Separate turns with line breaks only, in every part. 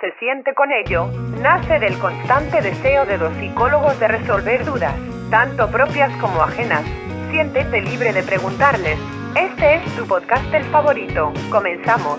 se siente con ello nace del constante deseo de los psicólogos de resolver dudas, tanto propias como ajenas. Siéntete libre de preguntarles. Este es tu podcast el favorito. Comenzamos.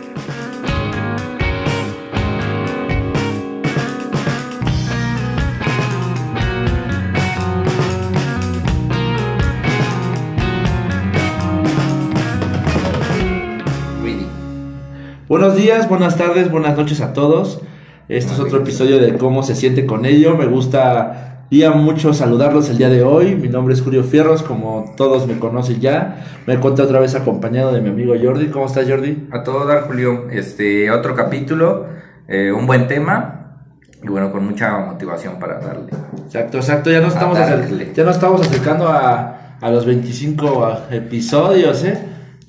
Buenos días, buenas tardes, buenas noches a todos. Este es otro episodio de cómo se siente con ello. Me gusta mucho saludarlos el día de hoy. Mi nombre es Julio Fierros, como todos me conocen ya. Me encuentro otra vez acompañado de mi amigo Jordi. ¿Cómo estás, Jordi?
A todo dar, Julio. Este, otro capítulo, eh, un buen tema y bueno, con mucha motivación para darle.
Exacto, exacto. Ya nos estamos, ya nos estamos acercando a, a los 25 episodios, ¿eh?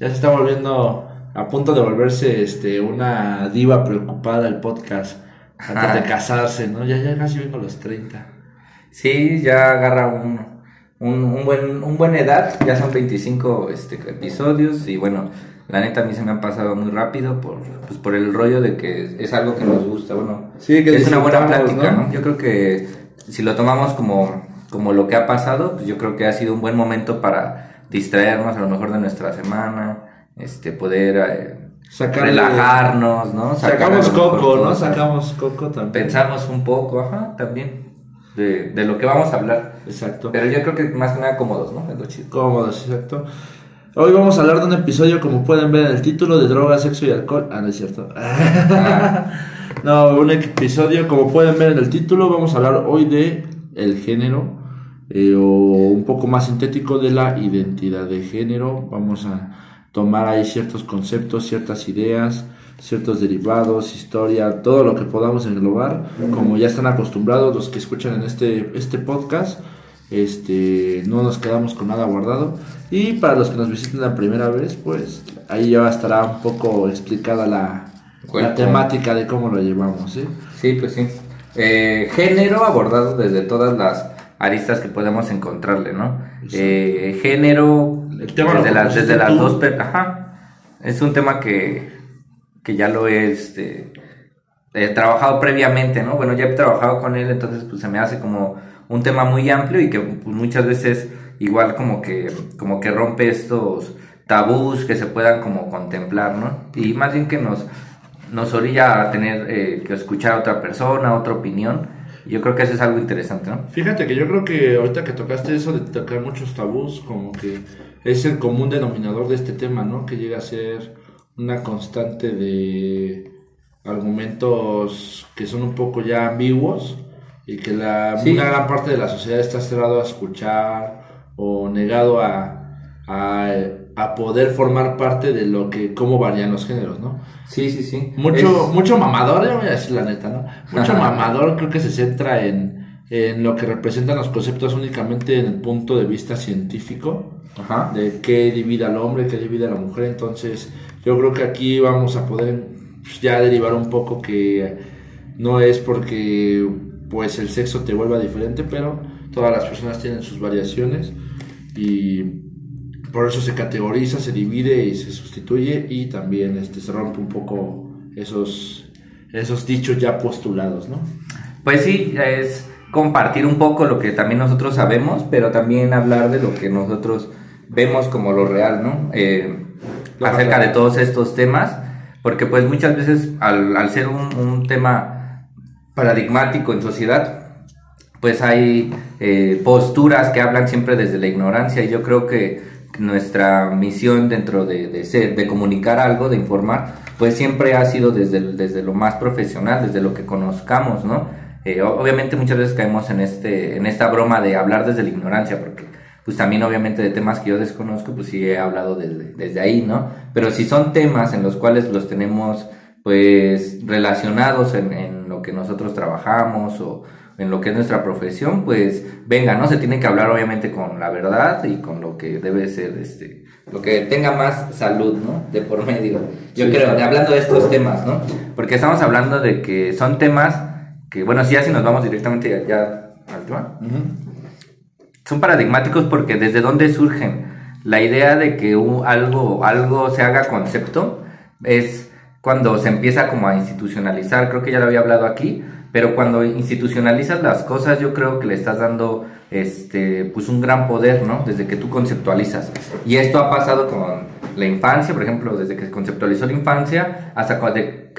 Ya se está volviendo a punto de volverse este una diva preocupada el podcast antes de casarse, ¿no? Ya, ya casi vengo a los 30.
Sí, ya agarra un, un, buen, un buena edad, ya son 25 este, episodios y bueno, la neta a mí se me han pasado muy rápido por, pues, por el rollo de que es algo que nos gusta, bueno,
sí, que
es una buena plática, ¿no? Yo creo que si lo tomamos como, como lo que ha pasado, pues yo creo que ha sido un buen momento para distraernos a lo mejor de nuestra semana, este, poder eh, relajarnos, ¿no?
sacamos coco, ¿no? Sacamos coco también.
Pensamos un poco, ajá, también. De, de, lo que vamos a hablar.
Exacto.
Pero yo creo que más que nada cómodos, ¿no?
Cómodos, exacto. Hoy vamos a hablar de un episodio, como pueden ver en el título, de drogas, sexo y alcohol. Ah, no es cierto. no, un episodio, como pueden ver en el título, vamos a hablar hoy de el género, eh, o un poco más sintético de la identidad de género. Vamos a tomar ahí ciertos conceptos, ciertas ideas, ciertos derivados, historia, todo lo que podamos englobar, como ya están acostumbrados los que escuchan en este, este podcast, este, no nos quedamos con nada guardado. Y para los que nos visiten la primera vez, pues ahí ya estará un poco explicada la, la temática de cómo lo llevamos. ¿sí?
Sí, pues sí. Eh, género abordado desde todas las aristas que podemos encontrarle, ¿no? Eh, género, desde, las, desde las dos... Ajá, es un tema que, que ya lo he, este, he trabajado previamente, ¿no? Bueno, ya he trabajado con él, entonces pues se me hace como un tema muy amplio y que pues, muchas veces igual como que, como que rompe estos tabús que se puedan como contemplar, ¿no? Y más bien que nos, nos orilla a tener eh, que escuchar a otra persona, otra opinión yo creo que eso es algo interesante, ¿no?
Fíjate que yo creo que ahorita que tocaste eso de tocar muchos tabús, como que es el común denominador de este tema, ¿no? Que llega a ser una constante de argumentos que son un poco ya ambiguos y que la, una gran parte de la sociedad está cerrado a escuchar o negado a, a, a, poder formar parte de lo que, cómo varían los géneros, ¿no?
Sí, sí, sí.
Mucho, mucho mamador, voy a decir la neta, ¿no? Mucho mamador creo que se centra en, en lo que representan los conceptos únicamente en el punto de vista científico, Ajá. de qué divide al hombre, qué divide a la mujer. Entonces, yo creo que aquí vamos a poder ya derivar un poco que no es porque pues el sexo te vuelva diferente, pero todas las personas tienen sus variaciones y por eso se categoriza, se divide y se sustituye y también este, se rompe un poco esos, esos dichos ya postulados, ¿no?
Pues sí, es compartir un poco lo que también nosotros sabemos, pero también hablar de lo que nosotros vemos como lo real, ¿no? Eh, acerca de todos estos temas, porque pues muchas veces al, al ser un, un, tema paradigmático en sociedad, pues hay eh, posturas que hablan siempre desde la ignorancia y yo creo que nuestra misión dentro de, de, ser, de comunicar algo, de informar, pues siempre ha sido desde, desde lo más profesional, desde lo que conozcamos, ¿no? Eh, obviamente muchas veces caemos en, este, en esta broma de hablar desde la ignorancia, porque pues también obviamente de temas que yo desconozco, pues sí he hablado desde, desde ahí, ¿no? Pero si son temas en los cuales los tenemos pues relacionados en, en lo que nosotros trabajamos o, en lo que es nuestra profesión, pues venga, ¿no? Se tiene que hablar obviamente con la verdad y con lo que debe ser, este, lo que tenga más salud, ¿no? De por medio. Yo creo, de, hablando de estos temas, ¿no? Porque estamos hablando de que son temas que, bueno, si ya si nos vamos directamente ya al tema, son paradigmáticos porque desde dónde surgen la idea de que algo, algo se haga concepto es cuando se empieza como a institucionalizar, creo que ya lo había hablado aquí, pero cuando institucionalizas las cosas yo creo que le estás dando este pues un gran poder, ¿no? Desde que tú conceptualizas. Y esto ha pasado con la infancia, por ejemplo, desde que se conceptualizó la infancia hasta,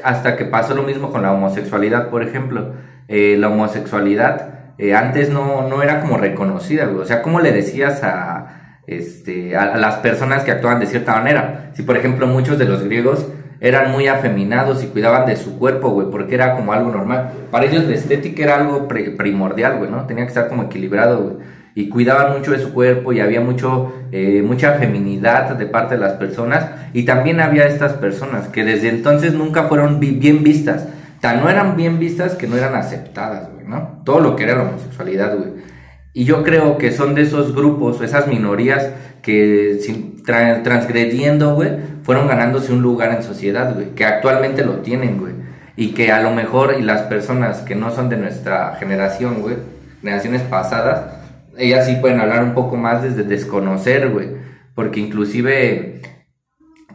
hasta que pasó lo mismo con la homosexualidad, por ejemplo. Eh, la homosexualidad eh, antes no, no era como reconocida, o sea, ¿cómo le decías a, este, a, las personas que actuaban de cierta manera? Si, por ejemplo, muchos de los griegos eran muy afeminados y cuidaban de su cuerpo, güey, porque era como algo normal. Para ellos la estética era algo primordial, güey, ¿no? Tenía que estar como equilibrado, güey y cuidaban mucho de su cuerpo y había mucho, eh, mucha feminidad de parte de las personas y también había estas personas que desde entonces nunca fueron bien vistas, tan no eran bien vistas que no eran aceptadas, güey, ¿no? Todo lo que era la homosexualidad, güey. Y yo creo que son de esos grupos, esas minorías que transgrediendo, güey, fueron ganándose un lugar en sociedad, güey, que actualmente lo tienen, güey. Y que a lo mejor, y las personas que no son de nuestra generación, güey, generaciones pasadas, ellas sí pueden hablar un poco más desde desconocer, güey. Porque inclusive,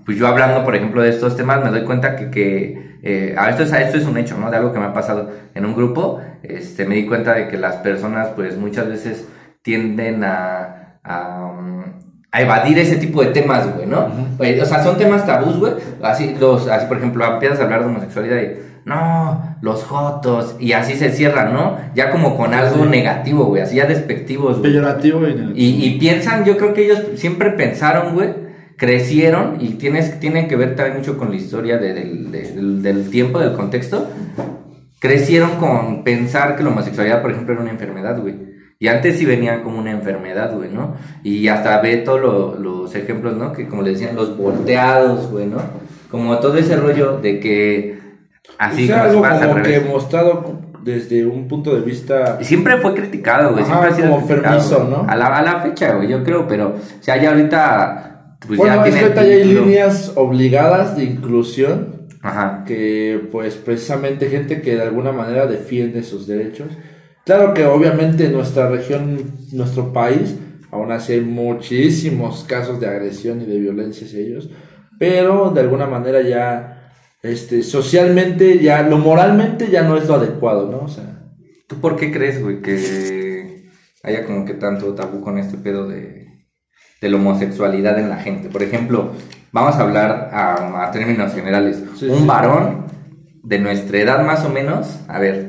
pues yo hablando, por ejemplo, de estos temas, me doy cuenta que, que eh, esto, es, esto es un hecho, ¿no? De algo que me ha pasado en un grupo, este, me di cuenta de que las personas, pues muchas veces tienden a, a, a evadir ese tipo de temas, güey, ¿no? O sea, son temas tabús, güey. Así, los, así, por ejemplo, empiezas a hablar de homosexualidad y no, los jotos, y así se cierran, ¿no? Ya como con algo negativo, güey, así ya despectivos.
Peyorativo
y, y, piensan, yo creo que ellos siempre pensaron, güey, crecieron, y tienes, tiene que ver también mucho con la historia del, del tiempo, del contexto, crecieron con pensar que la homosexualidad, por ejemplo, era una enfermedad, güey. Y antes sí venía como una enfermedad, güey, ¿no? Y hasta ve todos los ejemplos, ¿no? Que como le decían, los volteados, güey, ¿no? Como todo ese rollo de que
Así es algo como que mostrado desde un punto de vista...
Siempre fue criticado, güey. siempre ha sido como
permiso, ¿no?
A la, a la fecha, güey, yo creo, pero... O sea, ya ahorita...
Pues bueno, ya es que hay líneas obligadas de inclusión. Ajá. Que, pues, precisamente gente que de alguna manera defiende sus derechos. Claro que obviamente en nuestra región, nuestro país, aún así hay muchísimos casos de agresión y de violencia hacia ellos. Pero de alguna manera ya este, socialmente ya, lo moralmente ya no es lo adecuado, ¿no? O sea.
¿Tú por qué crees, güey, que haya como que tanto tabú con este pedo de, de la homosexualidad en la gente? Por ejemplo, vamos a hablar a, términos generales. un varón de nuestra edad más o menos, a ver,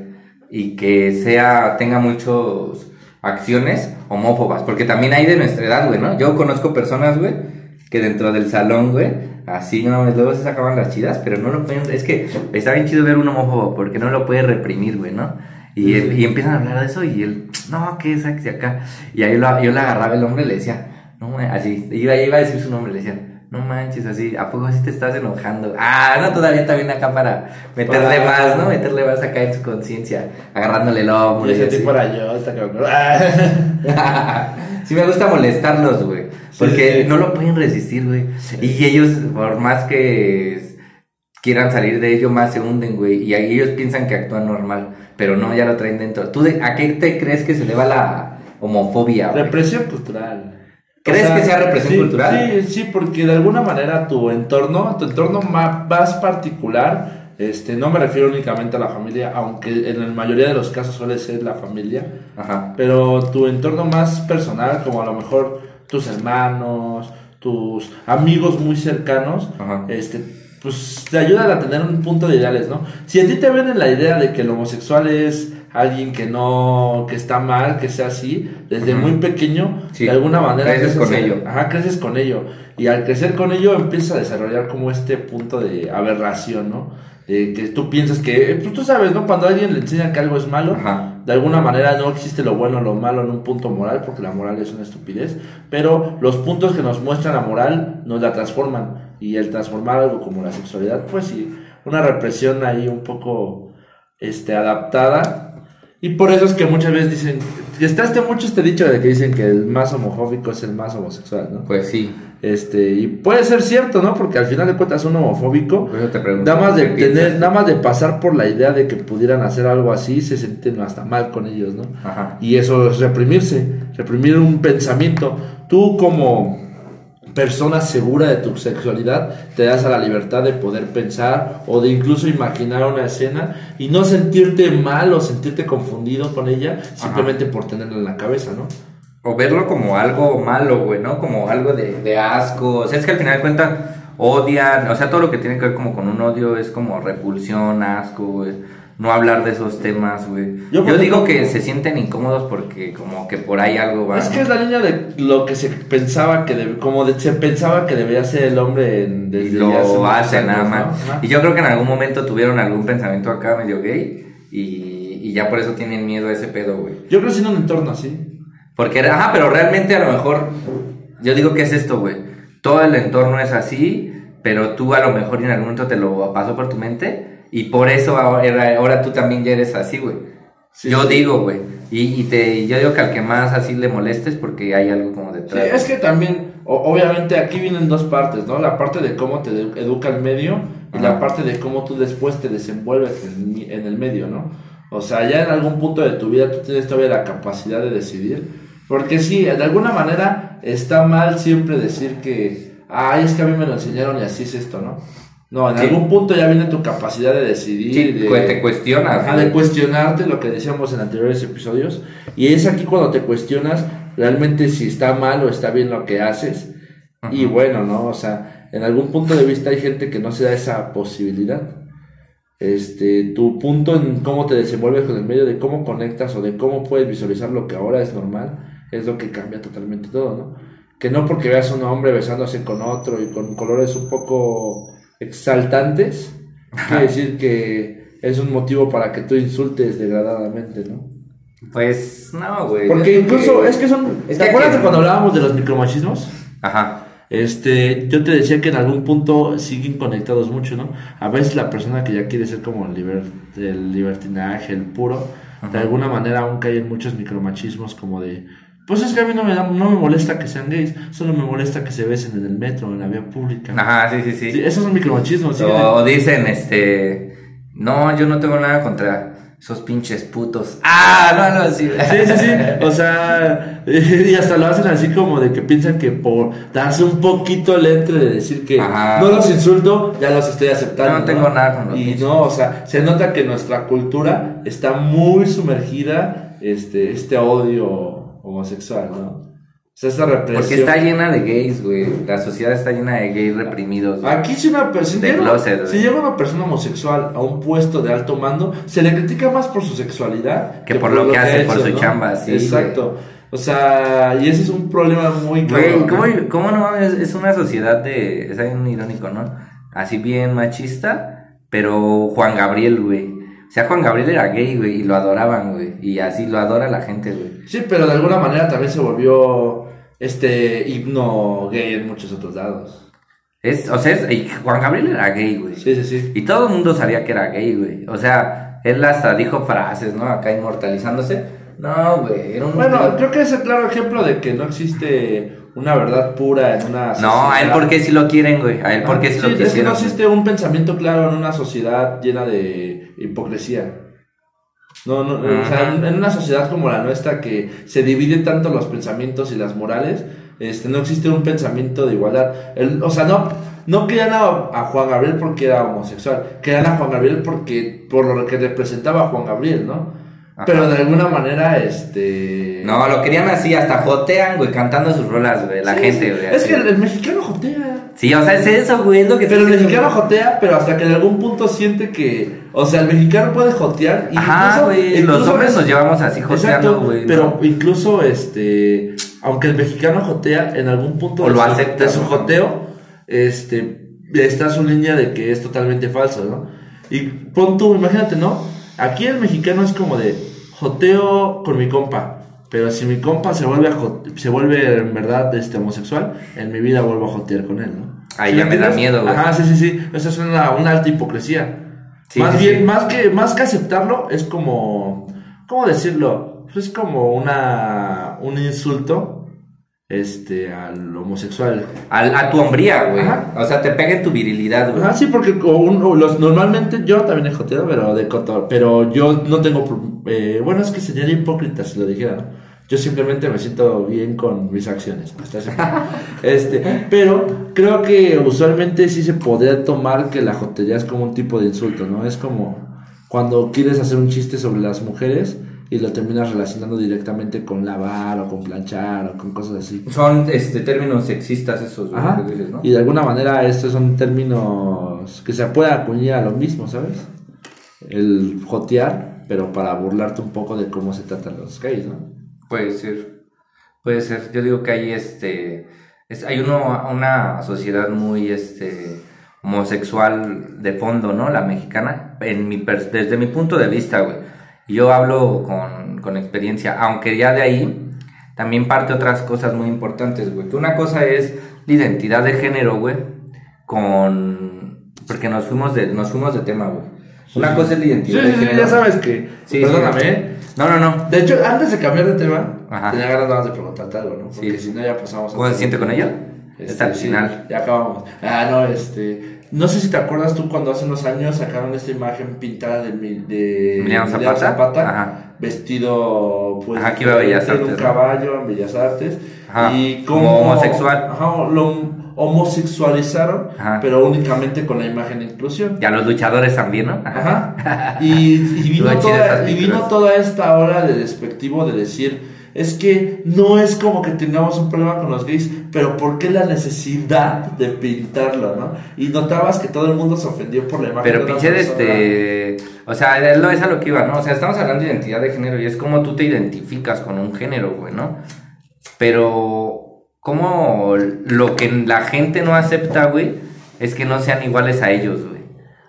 y que sea, tenga muchas acciones homófobas, porque también hay de nuestra edad, güey, ¿no? Yo conozco personas, güey, que dentro del salón, güey, así no luego se sacaban las chidas, pero no lo pueden, es que está bien chido ver un homófobo porque no lo puede reprimir, güey, ¿no? Y, y empiezan a hablar de eso y él, no, ¿qué es acá? Y ahí lo, yo le agarraba el hombre y le decía, no, así, iba, iba a decir su nombre, le decía, no manches, así, ¿a poco así te estás enojando? Ah, no, todavía está bien acá para meterle más, ¿no? Meterle más acá en su conciencia, agarrándole el hombro.
Y ese tipo era yo, hasta que
Sí me gusta molestarlos, güey. Porque no lo pueden resistir, güey. Y ellos, por más que quieran salir de ello, más se hunden, güey. Y ellos piensan que actúan normal. Pero no, ya lo traen dentro. ¿Tú a qué te crees que se le va la homofobia,
Represión cultural.
¿Crees que sea represión cultural?
Sí, sí, porque de alguna manera tu entorno, tu entorno más particular, este, no me refiero únicamente a la familia, aunque en la mayoría de los casos suele ser la familia, Ajá. pero tu entorno más personal, como a lo mejor tus hermanos, tus amigos muy cercanos, este, pues te ayudan a tener un punto de ideales, ¿no? Si a ti te ven en la idea de que el homosexual es alguien que no, que está mal, que sea así, desde muy pequeño, de alguna manera
creces con ello.
Ajá, creces con ello. Y al crecer con ello empiezas a desarrollar como este punto de aberración, ¿no? que tú piensas que, pues tú sabes, ¿no? Cuando a alguien le enseña que algo es malo, de alguna manera no existe lo bueno o lo malo en un punto moral, porque la moral es una estupidez, pero los puntos que nos muestran la moral nos la transforman. Y el transformar algo como la sexualidad, pues sí, una represión ahí un poco este, adaptada y por eso es que muchas veces dicen, está este mucho este dicho de que dicen que el más homofóbico es el más homosexual, ¿no?
Pues sí.
Este, y puede ser cierto, ¿no? Porque al final de cuentas un homofóbico, nada más de tener, nada más de pasar por la idea de que pudieran hacer algo así, se sienten hasta mal con ellos, ¿no? Ajá. Y eso es reprimirse, reprimir un pensamiento. Tú como persona segura de tu sexualidad, te das a la libertad de poder pensar o de incluso imaginar una escena y no sentirte mal o sentirte confundido con ella simplemente por tenerla en la cabeza, ¿no?
O verlo como algo malo, güey, ¿no? Como algo de, de asco. O sea, es que al final de cuentas odian, o sea, todo lo que tiene que ver como con un odio es como repulsión, asco, güey no hablar de esos temas, güey. Yo, digo que se sienten incómodos porque como que por ahí algo va.
Es que es la línea de lo que se pensaba que como se pensaba que debía ser el hombre en,
desde y lo hace nada más. Y yo creo que en algún momento tuvieron algún pensamiento acá medio gay y, y ya por eso tienen miedo a ese pedo, güey.
Yo crecí en un entorno así.
Porque, ajá, pero realmente a lo mejor, yo digo que es esto, güey. Todo el entorno es así, pero tú a lo mejor en algún momento te lo pasó por tu mente y por eso ahora, ahora tú también ya eres así, güey. yo digo, güey. Y, te, yo digo que al que más así le molestes porque hay algo como detrás.
Sí, es que también, obviamente aquí vienen dos partes, ¿no? La parte de cómo te educa el medio y la parte de cómo tú después te desenvuelves en, en, el medio, ¿no? O sea, ya en algún punto de tu vida tú tienes todavía la capacidad de decidir. Porque sí, de alguna manera está mal siempre decir que, ay, es que a mí me lo enseñaron y así es esto, ¿no? No, en algún punto ya viene tu capacidad de decidir. Sí,
de, te cuestionas.
de cuestionarte lo que decíamos en anteriores episodios. Y es aquí cuando te cuestionas realmente si está mal o está bien lo que haces. Y bueno, ¿no? O sea, en algún punto de vista hay gente que no se da esa posibilidad. Este, tu punto en cómo te desenvuelves con el medio, de cómo conectas o de cómo puedes visualizar lo que ahora es normal, es lo que cambia totalmente todo, ¿no? Que no porque veas a un hombre besándose con otro y con colores un poco exaltantes, quiere decir que es un motivo para que tú insultes degradadamente, ¿no?
Pues no, güey.
Porque incluso es que son. ¿Te acuerdas de cuando hablábamos de los micromachismos?
Ajá.
Este, yo te decía que en algún punto siguen conectados mucho, ¿no? A veces la persona que ya quiere ser como el, el libertinaje, el puro, de alguna manera aún cae en muchos micromachismos como de, pues es que a mí no me, no me molesta que sean gays, solo me molesta que se besen en el metro, en la vía pública.
Ajá, sí, sí, sí. sí
esos son micromachismos.
O, dicen, este, no, yo no tengo nada contra esos pinches putos. Ah, no, no, sí.
Sí, sí, sí. O sea, y hasta lo hacen así como de que piensan que por darse un poquito el entre de decir que no los insulto, ya los estoy aceptando.
No, tengo nada con los
Y no, o sea, se nota que nuestra cultura está muy sumergida, este, este odio homosexual, ¿no? O sea, esa represión.
Porque está llena de gays, güey. La sociedad está llena de gays reprimidos.
Aquí si una persona. Si, llega una persona homosexual a un puesto de alto mando, se le critica más por su sexualidad
que, por, lo que, hace, por su chamba, sí.
Exacto. O sea, y ese es un problema muy
Güey, ¿cómo, ¿cómo, no mames? Es una sociedad de. Es un irónico, ¿no? Así bien machista, pero Juan Gabriel, güey. O sea, Juan Gabriel era gay, güey, y lo adoraban, güey. Y así lo adora la gente, güey.
Sí, pero de alguna manera también se volvió este himno gay en muchos otros lados.
Es, o sea, Juan Gabriel era gay, güey.
Sí, sí, sí.
Y todo el mundo sabía que era gay, güey. O sea, él hasta dijo frases, ¿no? Acá inmortalizándose. No, güey. Era un...
Bueno, creo que es el claro ejemplo de que no existe una verdad pura en una
sociedad. No, a él porque sí lo quieren, güey. A él porque sí, lo quisieron. Es que
no existe un pensamiento claro en una sociedad llena de hipocresía. No, no, o sea, en, una sociedad como la nuestra que se divide tanto los pensamientos y las morales, este, no existe un pensamiento de igualdad. o sea, no, no querían a, Juan Gabriel porque era homosexual, querían a Juan Gabriel porque por lo que representaba a Juan Gabriel, ¿no? Pero de alguna manera, este.
No, lo querían así, hasta jotean, güey, cantando sus rolas, güey, la gente, güey.
Es que el, mexicano jotea.
Sí, o sea, es eso, güey, es lo que
Pero el mexicano jotea, pero hasta que en algún punto siente que. O sea, el mexicano puede jotear.
Ajá, güey. Los hombres nos llevamos así joteando, güey.
Pero incluso, este. Aunque el mexicano jotea, en algún punto
o de,
lo
su, acepta,
de su joteo, este. Está su línea de que es totalmente falso, ¿no? Y pon tú, imagínate, ¿no? Aquí el mexicano es como de joteo con mi compa. Pero si mi compa se vuelve, se vuelve en verdad este, homosexual, en mi vida vuelvo a jotear con él, ¿no?
Ahí ya me da miedo, güey.
Ajá, sí, sí, sí. Esa es una, una alta hipocresía. más bien, Más, que, más que aceptarlo, es como. ¿Cómo decirlo? Es como una, un insulto este, al homosexual.
Al, a tu hombría, güey. O sea, te pega en tu virilidad, güey.
Ah, sí, porque los, normalmente yo también he joteado, pero de cotor, pero yo no tengo, eh, bueno, es que sería hipócrita si lo dijera, ¿no? Yo simplemente me siento bien con mis acciones. este, pero creo que usualmente sí se podría tomar que la jotería es como un tipo de insulto, ¿no? Es como cuando quieres hacer un chiste sobre las mujeres y lo terminas relacionando directamente con lavar o con planchar o con cosas así.
Son este, términos sexistas esos,
Ajá. Y de alguna manera estos son términos que se puede acuñar a lo mismo, ¿sabes? El jotear, pero para burlarte un poco de cómo se tratan los gays, ¿no?
Puede ser, puede ser. Yo digo que hay este, es, hay uno, una sociedad muy este homosexual de fondo, ¿no? La mexicana, en mi desde mi punto de vista, güey. Yo hablo con, con experiencia, aunque ya de ahí también parte otras cosas muy importantes, güey. Que una cosa es la identidad de género, güey, con... Porque nos fuimos de, nos fuimos de tema, güey. Una cosa es la identidad
de género. ya sabes que... Sí, perdóname.
no, no, no.
De hecho, antes de cambiar de tema, tenía ganas de preguntarte algo, ¿no? Porque si no ya pasamos
a... ¿Cómo se siente con ella?
Está al final. Ya acabamos. Ah, no, este. No sé si te acuerdas tú cuando hace unos años sacaron esta imagen pintada de, de
Emiliano Zapata,
vestido
pues Ajá, Bellas
Artes, un caballo en Bellas Artes
y como, homosexual.
Ajá, lo homosexualizaron, pero únicamente con la imagen de inclusión.
Y a los luchadores también, ¿no?
Ajá. y, y, vino toda, y vino toda esta hora de despectivo de decir es que no es como que tengamos un problema con los gays, pero ¿por qué la necesidad de pintarlo, no? Y notabas que todo el mundo se ofendió por la imagen.
Pero pinche este, o sea, es, lo, es a lo que iba, ¿no? O sea, estamos hablando de identidad de género y es como tú te identificas con un género, güey, ¿no? Pero, como lo que la gente no acepta, güey, es que no sean iguales a ellos, güey.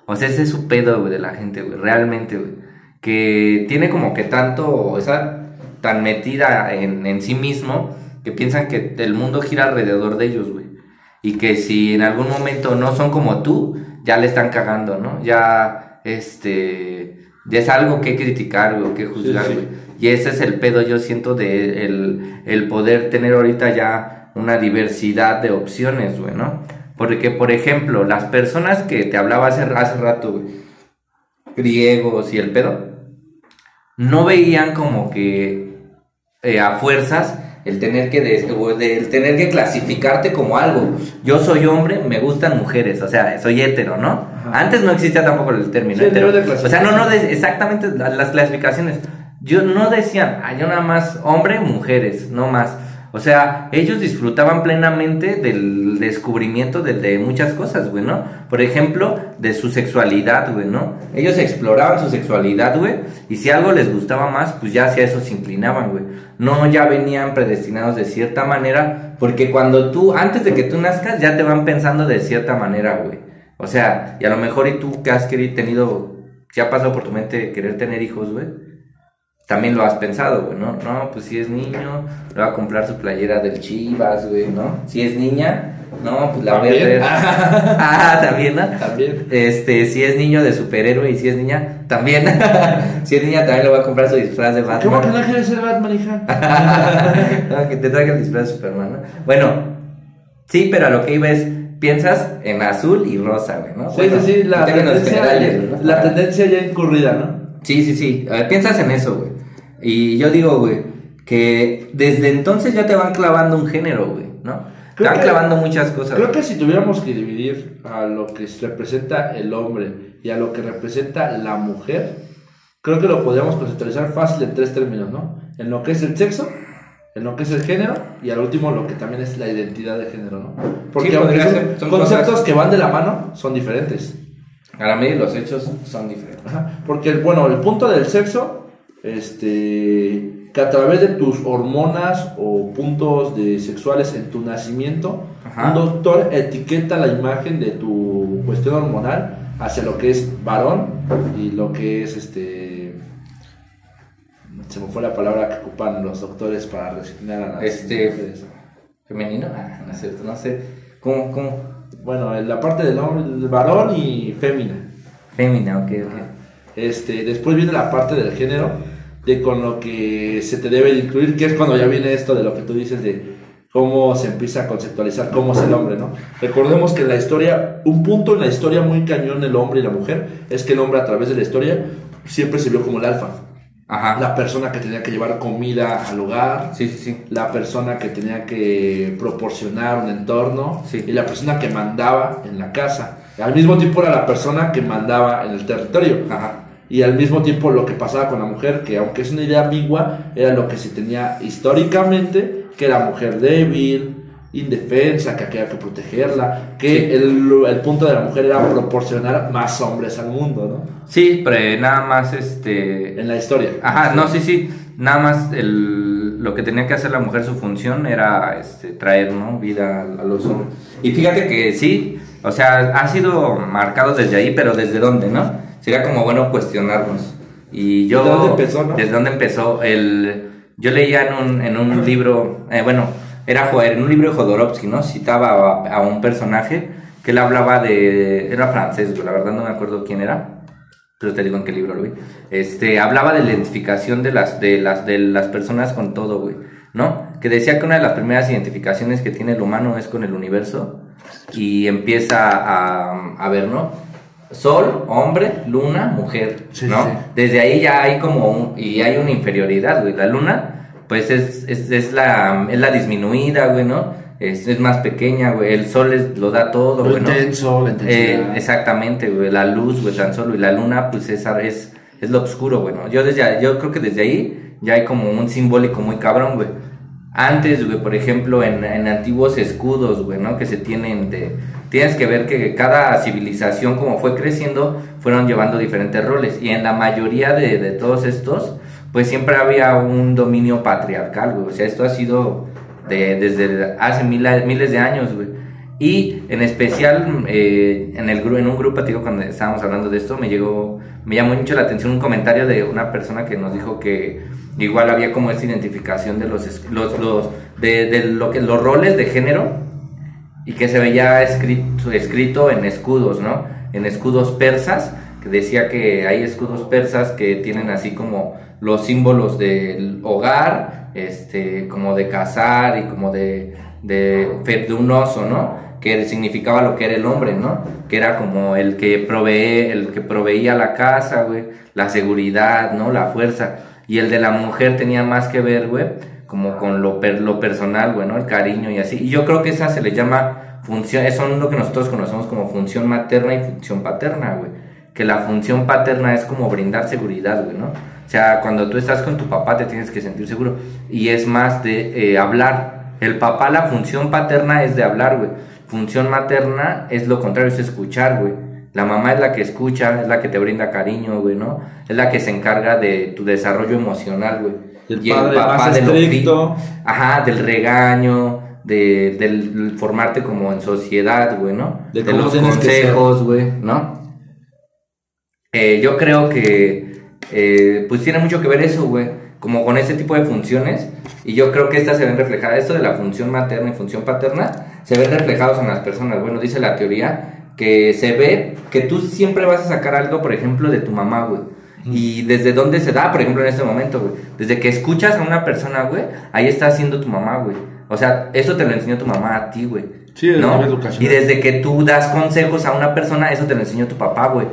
O sea, ese es su pedo, güey, de la gente, güey, realmente, güey. Que tiene como que tanto, esa tan metida en, en sí mismo que piensan que el mundo gira alrededor de ellos, güey. Y que si en algún momento no son como tú, ya le están cagando, ¿no? Ya, este, ya es algo que criticar, o que juzgar, güey. Y ese es el pedo, yo siento, de el, el poder tener ahorita ya una diversidad de opciones, güey, ¿no? Porque, por ejemplo, las personas que te hablaba hace, hace rato, güey, griegos y el pedo, no veían como que eh, a fuerzas el tener que el tener que clasificarte como algo. Yo soy hombre, me gustan mujeres, o sea, soy hetero, ¿no? Antes no existía tampoco el término hetero. o sea, no, no, exactamente las clasificaciones. Yo no decían, ah, yo nada más hombre, mujeres, no más. O sea, ellos disfrutaban plenamente del descubrimiento de, muchas cosas, güey, ¿no? Por ejemplo, de su sexualidad, güey, ¿no? Ellos exploraban su sexualidad, güey, y si algo les gustaba más, pues ya hacia eso se inclinaban, güey. No ya venían predestinados de cierta manera, porque cuando tú, antes de que tú nazcas, ya te van pensando de cierta manera, güey. O sea, y a lo mejor y tú que has querido, tenido, ya pasado por tu mente querer tener hijos, güey también lo has pensado, güey, ¿no? No, pues si es niño, le va a comprar su playera del Chivas, güey, ¿no? Si es niña, no, pues la verde. ah, también, ¿no?
También.
Este, si es niño de superhéroe y si es niña, también. si es niña, también le va a comprar su disfraz de Batman.
¿Cómo que no quieres ser Batman, hija?
no, que te traiga el disfraz de Superman, ¿no? Bueno, sí, pero a lo que iba es piensas en azul y rosa, güey, ¿no?
Sí, sí, sí, la tendencia, la tendencia ya incurrida, ¿no?
Sí, sí, sí. Ver, piensas en eso, güey. Y yo digo, güey, que desde entonces ya te van clavando un género, güey, ¿no? te van clavando muchas cosas.
Creo que si tuviéramos que dividir a lo que representa el hombre y a lo que representa la mujer, creo que lo podríamos conceptualizar fácil en tres términos, ¿no? En lo que es el sexo, en lo que es el género y al último lo que también es la identidad de género, ¿no? Porque son, conceptos que van de la mano, son diferentes.
A mí los hechos son diferentes.
Porque, bueno, el punto del sexo este, que a través de tus hormonas o puntos de sexuales en tu nacimiento, un doctor etiqueta la imagen de tu cuestión hormonal hacia lo que es varón y lo que es este se me fue la palabra que ocupan los doctores para resignar a las
este femenino ah, no, sé, no sé. Cómo cómo
bueno la parte del hombre del varón y fémina
fémina ok ok
este después viene la parte del género de con lo que se te debe incluir, que es cuando ya viene esto de lo que tú dices de cómo se empieza a conceptualizar cómo es el hombre, ¿no? Recordemos que en la historia, un punto en la historia muy cañón del hombre y la mujer, es que el hombre a través de la historia siempre se vio como el alfa. La persona que tenía que llevar comida al hogar,
sí, sí, sí.
la persona que tenía que proporcionar un entorno y la persona que mandaba en la casa. Al mismo tiempo era la persona que mandaba en el territorio. Y al mismo tiempo lo que pasaba con la mujer, que aunque es una idea ambigua, era lo que se tenía históricamente, que era mujer débil, indefensa, que había que protegerla, que el, el, punto de la mujer era proporcionar más hombres al mundo, ¿no?
Sí, pero nada más este...
En la historia.
Ajá, no, sí, sí, nada más el, lo que tenía que hacer la mujer, su función era este, traer, ¿no? Vida a, los hombres. Y fíjate que sí, o sea, ha sido marcado desde ahí, pero ¿desde dónde, no? Sería como bueno cuestionarnos. Y yo...
¿Desde dónde empezó, no?
¿Desde dónde empezó? El, yo leía en un, en un libro, eh, bueno era en un libro de Jodorowsky, ¿no? Citaba a, un personaje que él hablaba de, era francés, la verdad no me acuerdo quién era, pero te digo en qué libro lo vi. Este, hablaba de la identificación de las, de las, de las personas con todo, güey, ¿no? Que decía que una de las primeras identificaciones que tiene el humano es con el universo y empieza a, a ver, ¿no? Sol, hombre, luna, mujer, ¿no? Desde ahí ya hay como un, y hay una inferioridad, güey. La luna pues es, es, es, la, es la disminuida, güey, ¿no? Es, es más pequeña, güey. El sol es, lo da todo,
güey. ¿no? Intenso,
la eh, exactamente, güey. La luz, güey, tan solo. Y la luna, pues es, es, es lo oscuro, güey, ¿no? Yo, desde, yo creo que desde ahí ya hay como un simbólico muy cabrón, güey. Antes, güey, por ejemplo, en, en antiguos escudos, güey, ¿no? Que se tienen de... Tienes que ver que cada civilización, como fue creciendo, fueron llevando diferentes roles. Y en la mayoría de, de todos estos, pues siempre había un dominio patriarcal, güey. O sea, esto ha sido de, desde hace miles, de años, güey. Y en especial eh, en, el, en un grupo, digo, cuando estábamos hablando de esto, me llegó, me llamó mucho la atención un comentario de una persona que nos dijo que igual había como esta identificación de los, los, de, lo que, los roles de género y que se veía escrito, escrito en escudos, ¿no? En escudos persas, decía que hay escudos persas que tienen así como los símbolos del hogar, este, como de cazar y como de, de, un oso, ¿no? Que significaba lo que era el hombre, ¿no? Que era como el que provee, el que proveía la casa, güey, la seguridad, ¿no? La fuerza. Y el de la mujer tenía más que ver, güey, como con lo, lo personal, güey, ¿no? El cariño y así. Y yo creo que esa se le llama función, son lo que nosotros conocemos como función materna y función paterna, güey. Que la función paterna es como brindar seguridad, güey, ¿no? O sea, cuando tú estás con tu papá te tienes que sentir seguro. Y es más de eh, hablar. El papá, la función paterna es de hablar, güey. Función materna es lo contrario, es escuchar, güey. La mamá es la que escucha, es la que te brinda cariño, güey, ¿no? Es la que se encarga de tu desarrollo emocional, güey.
El y el papá más estricto.
Ajá, del regaño, de, del formarte como en sociedad, güey, ¿no? De, los consejos, güey, ¿no? Eh, yo creo que eh, pues tiene mucho que ver eso, güey, como con ese tipo de funciones. Y yo creo que estas se ven reflejadas, esto de la función materna y función paterna, se ven reflejados en las personas. Bueno, dice la teoría que se ve que tú siempre vas a sacar algo, por ejemplo, de tu mamá, güey. Y desde dónde se da, por ejemplo, en este momento, güey. Desde que escuchas a una persona, güey, ahí está haciendo tu mamá, güey. O sea, eso te lo enseñó tu mamá a ti, güey.
Sí, ¿no? educación.
Y desde que tú das consejos a una persona, eso te lo enseñó tu papá, güey.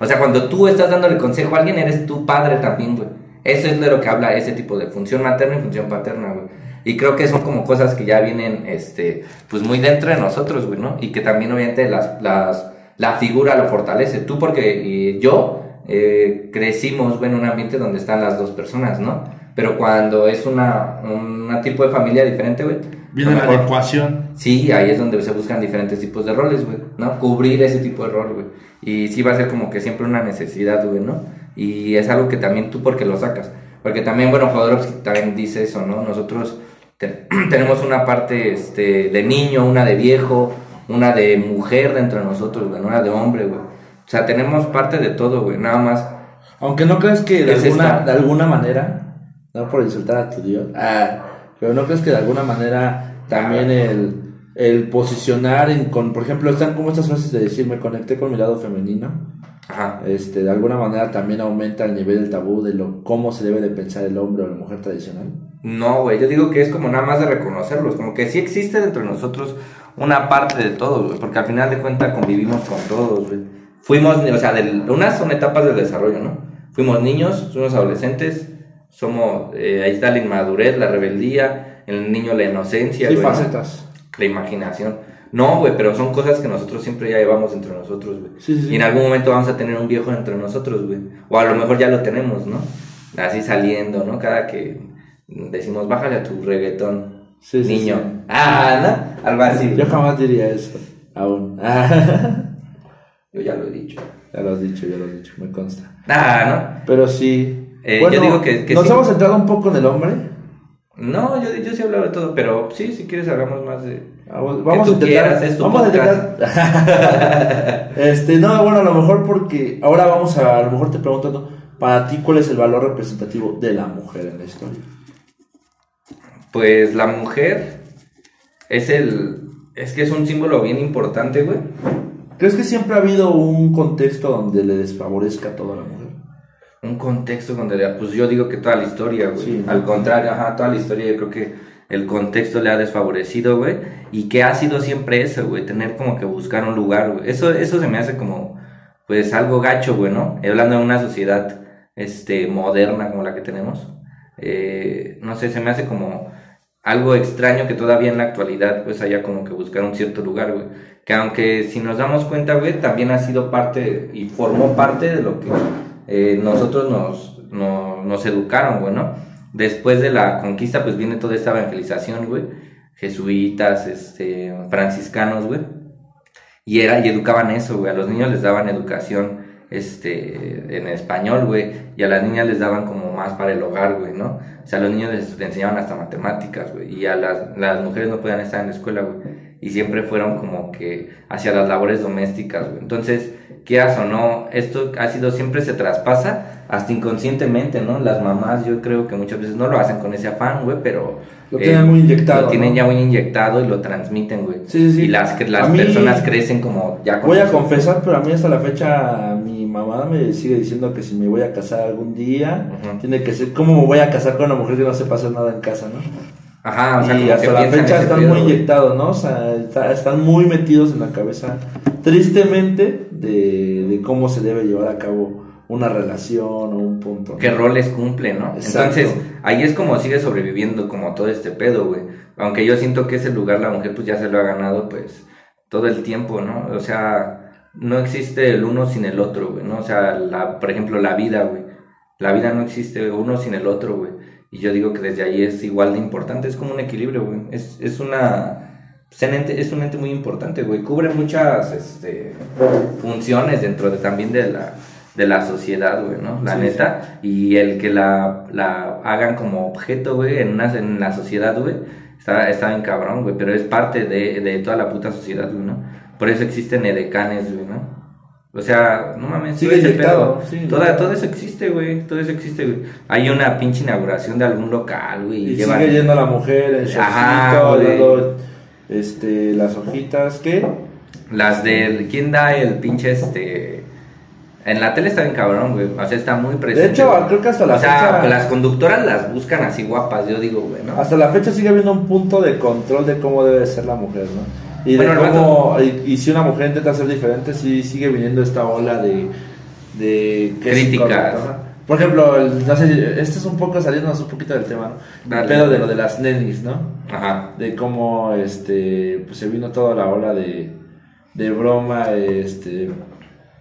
O sea, cuando tú estás dándole consejo a alguien, eres tu padre también, güey. Eso es de lo que habla ese tipo de función materna y función paterna, güey. Y creo que son como cosas que ya vienen, este, pues muy dentro de nosotros, güey, ¿no? Y que también obviamente las, las, la figura lo fortalece. Tú porque yo eh, crecimos, güey, en un ambiente donde están las dos personas, ¿no? Pero cuando es una, una tipo de familia diferente, güey.
Viene la ecuación.
Sí, ahí es donde se buscan diferentes tipos de roles, güey, ¿no? Cubrir ese tipo de rol, güey. Y sí va a ser como que siempre una necesidad, güey, ¿no? Y es algo que también tú porque lo sacas. Porque también, bueno, Jodorowsky también dice eso, ¿no? Nosotros tenemos una parte este, de niño, una de viejo, una de mujer dentro de nosotros, güey, una de hombre, güey. O sea, tenemos parte de todo, güey, nada más.
Aunque no crees que de, alguna, de alguna manera, no por insultar a tu Dios, ah, pero no crees que de alguna manera también el el posicionar en, con, por ejemplo, están como estas frases de decir, me conecté con mi lado femenino. Ajá. Este, de alguna manera también aumenta el nivel del tabú de lo cómo se debe de pensar el hombre o la mujer tradicional.
No, güey, yo digo que es como nada más de reconocerlos, como que sí existe dentro de nosotros una parte de todos, güey, porque al final de cuentas convivimos con todos, güey. Fuimos, o sea, de, unas son etapas del desarrollo, ¿no? fuimos niños, somos adolescentes, somos, eh, ahí está la inmadurez, la rebeldía, el niño la inocencia,
Sí,
güey, ¿no?
facetas.
la imaginación. No, güey, pero son cosas que nosotros siempre ya llevamos entre nosotros, güey.
Sí, sí.
Y en algún momento vamos a tener un viejo entre nosotros, güey. O a lo mejor ya lo tenemos, ¿no? Así saliendo, ¿no? Cada que decimos, bájale a tu reggaetón, niño. Ah, ¿no? Algo así.
Yo jamás diría eso. Aún.
Yo ya lo he dicho.
ya lo has dicho, ya lo has dicho, me consta.
Ah,
Pero sí.
Eh, yo digo que- que
nos
sí.
hemos centrado un poco en el hombre.
¿no? Yo, yo sí he hablado de todo, pero sí, si quieres hablamos más de...
Vamos, vamos a intentar.
quieras,
vamos a intentar. este, no, bueno, a lo mejor porque ahora vamos a, a lo mejor te preguntando, para ti, ¿cuál es el valor representativo de la mujer en la historia?
Pues la mujer es el... Es que es un símbolo bien importante, güey.
¿Crees que siempre ha habido un contexto donde le desfavorezca todo a la mujer?
Un contexto donde, pues yo digo que toda la historia, güey.
Sí.
Al contrario, ajá, toda la historia yo creo que el contexto le ha desfavorecido, güey. Y que ha sido siempre eso, güey. Tener como que buscar un lugar, güey. Eso, eso se me hace como, pues algo gacho, güey, ¿no? Hablando de una sociedad, este, moderna como la que tenemos. Eh, no sé, se me hace como algo extraño que todavía en la actualidad, pues haya como que buscar un cierto lugar, güey. Que aunque si nos damos cuenta, güey, también ha sido parte y formó parte de lo que eh, nosotros nos, no- nos educaron, güey, ¿no? Después de la conquista, pues viene toda esta evangelización, güey. Jesuitas, este, franciscanos, güey. Y era, y educaban eso, güey. A los niños les daban educación, este, en español, güey. Y a las niñas les daban como más para el hogar, güey, ¿no? O sea, a los niños les, les enseñaban hasta matemáticas, güey. Y a las, las mujeres no podían estar en la escuela, güey. Y siempre fueron como que hacia las labores domésticas, güey. Entonces, quieras o no, esto ha sido, siempre se traspasa hasta inconscientemente, ¿no? Las mamás, yo creo que muchas veces no lo hacen con ese afán, güey, pero... eh,
Lo tienen muy inyectado,
Lo tienen
¿no?
ya muy inyectado y lo transmiten, güey.
Sí, sí, sí.
Y las, que las
mí-
personas crecen como ya con
Voy a confesar, pero a mí hasta la fecha mi mamá me sigue diciendo que si me voy a casar algún día,
Ujú.
tiene que ser, ¿cómo me voy a casar con una mujer que no sepa hacer nada en casa, no?
Ajá, o sea,
y hasta la fecha están
pedo,
muy inyectados, ¿no? O sea, está- están muy metidos en la cabeza, tristemente, de, de cómo se debe llevar a cabo una relación o un punto. ¿no?
qué roles cumple, ¿no?
Exacto.
Entonces, ahí es como sigue sobreviviendo como todo este pedo, güey. Aunque yo siento que ese lugar la mujer pues ya se lo ha ganado pues todo el tiempo, ¿no? O sea, no existe el uno sin el otro, güey, ¿no? O sea, la, por ejemplo, la vida, güey. La vida no existe uno sin el otro, güey. Y yo digo que desde ahí es igual de importante, es como un equilibrio, güey. Es, es una... Es un, ente, muy importante, güey. Cubre muchas este, funciones dentro de, también de la, de la sociedad, güey, ¿no? La
Sí,
neta. Y el que la, la hagan como objeto, güey, en, una, en la sociedad, güey, está, está bien cabrón, güey. Pero es parte de, de toda la puta sociedad, güey, ¿no? Por eso existen edecanes, güey, ¿no? O sea, no mames,
Sigue
todo ese pedo,
sí,
toda- todo eso existe, güey, todo eso existe, güey. Hay una pinche inauguración de algún local, güey.
Y
llevan-
sigue yendo la mujer
Ajá,
shortcito, este, las hojitas, ¿qué?
Las del. ¿Quién da el pinche este.? En la tele está bien cabrón, güey. O sea, está muy presente.
De hecho,
güey.
creo que hasta la
O sea,
fecha-
las conductoras las buscan así guapas, yo digo, güey, ¿no?
Hasta la fecha sigue habiendo un punto de control de cómo debe ser la mujer, ¿no? Y de cómo, y, y si una mujer intenta ser diferente, sí sigue viniendo esta ola de, de
Críticas.
Por ejemplo, el- no sé, este es un poco saliéndonos un poquito del tema, ¿no? El pedo de lo de las nenis, ¿no?
Ajá.
De cómo este pues se vino toda la ola de, de broma, este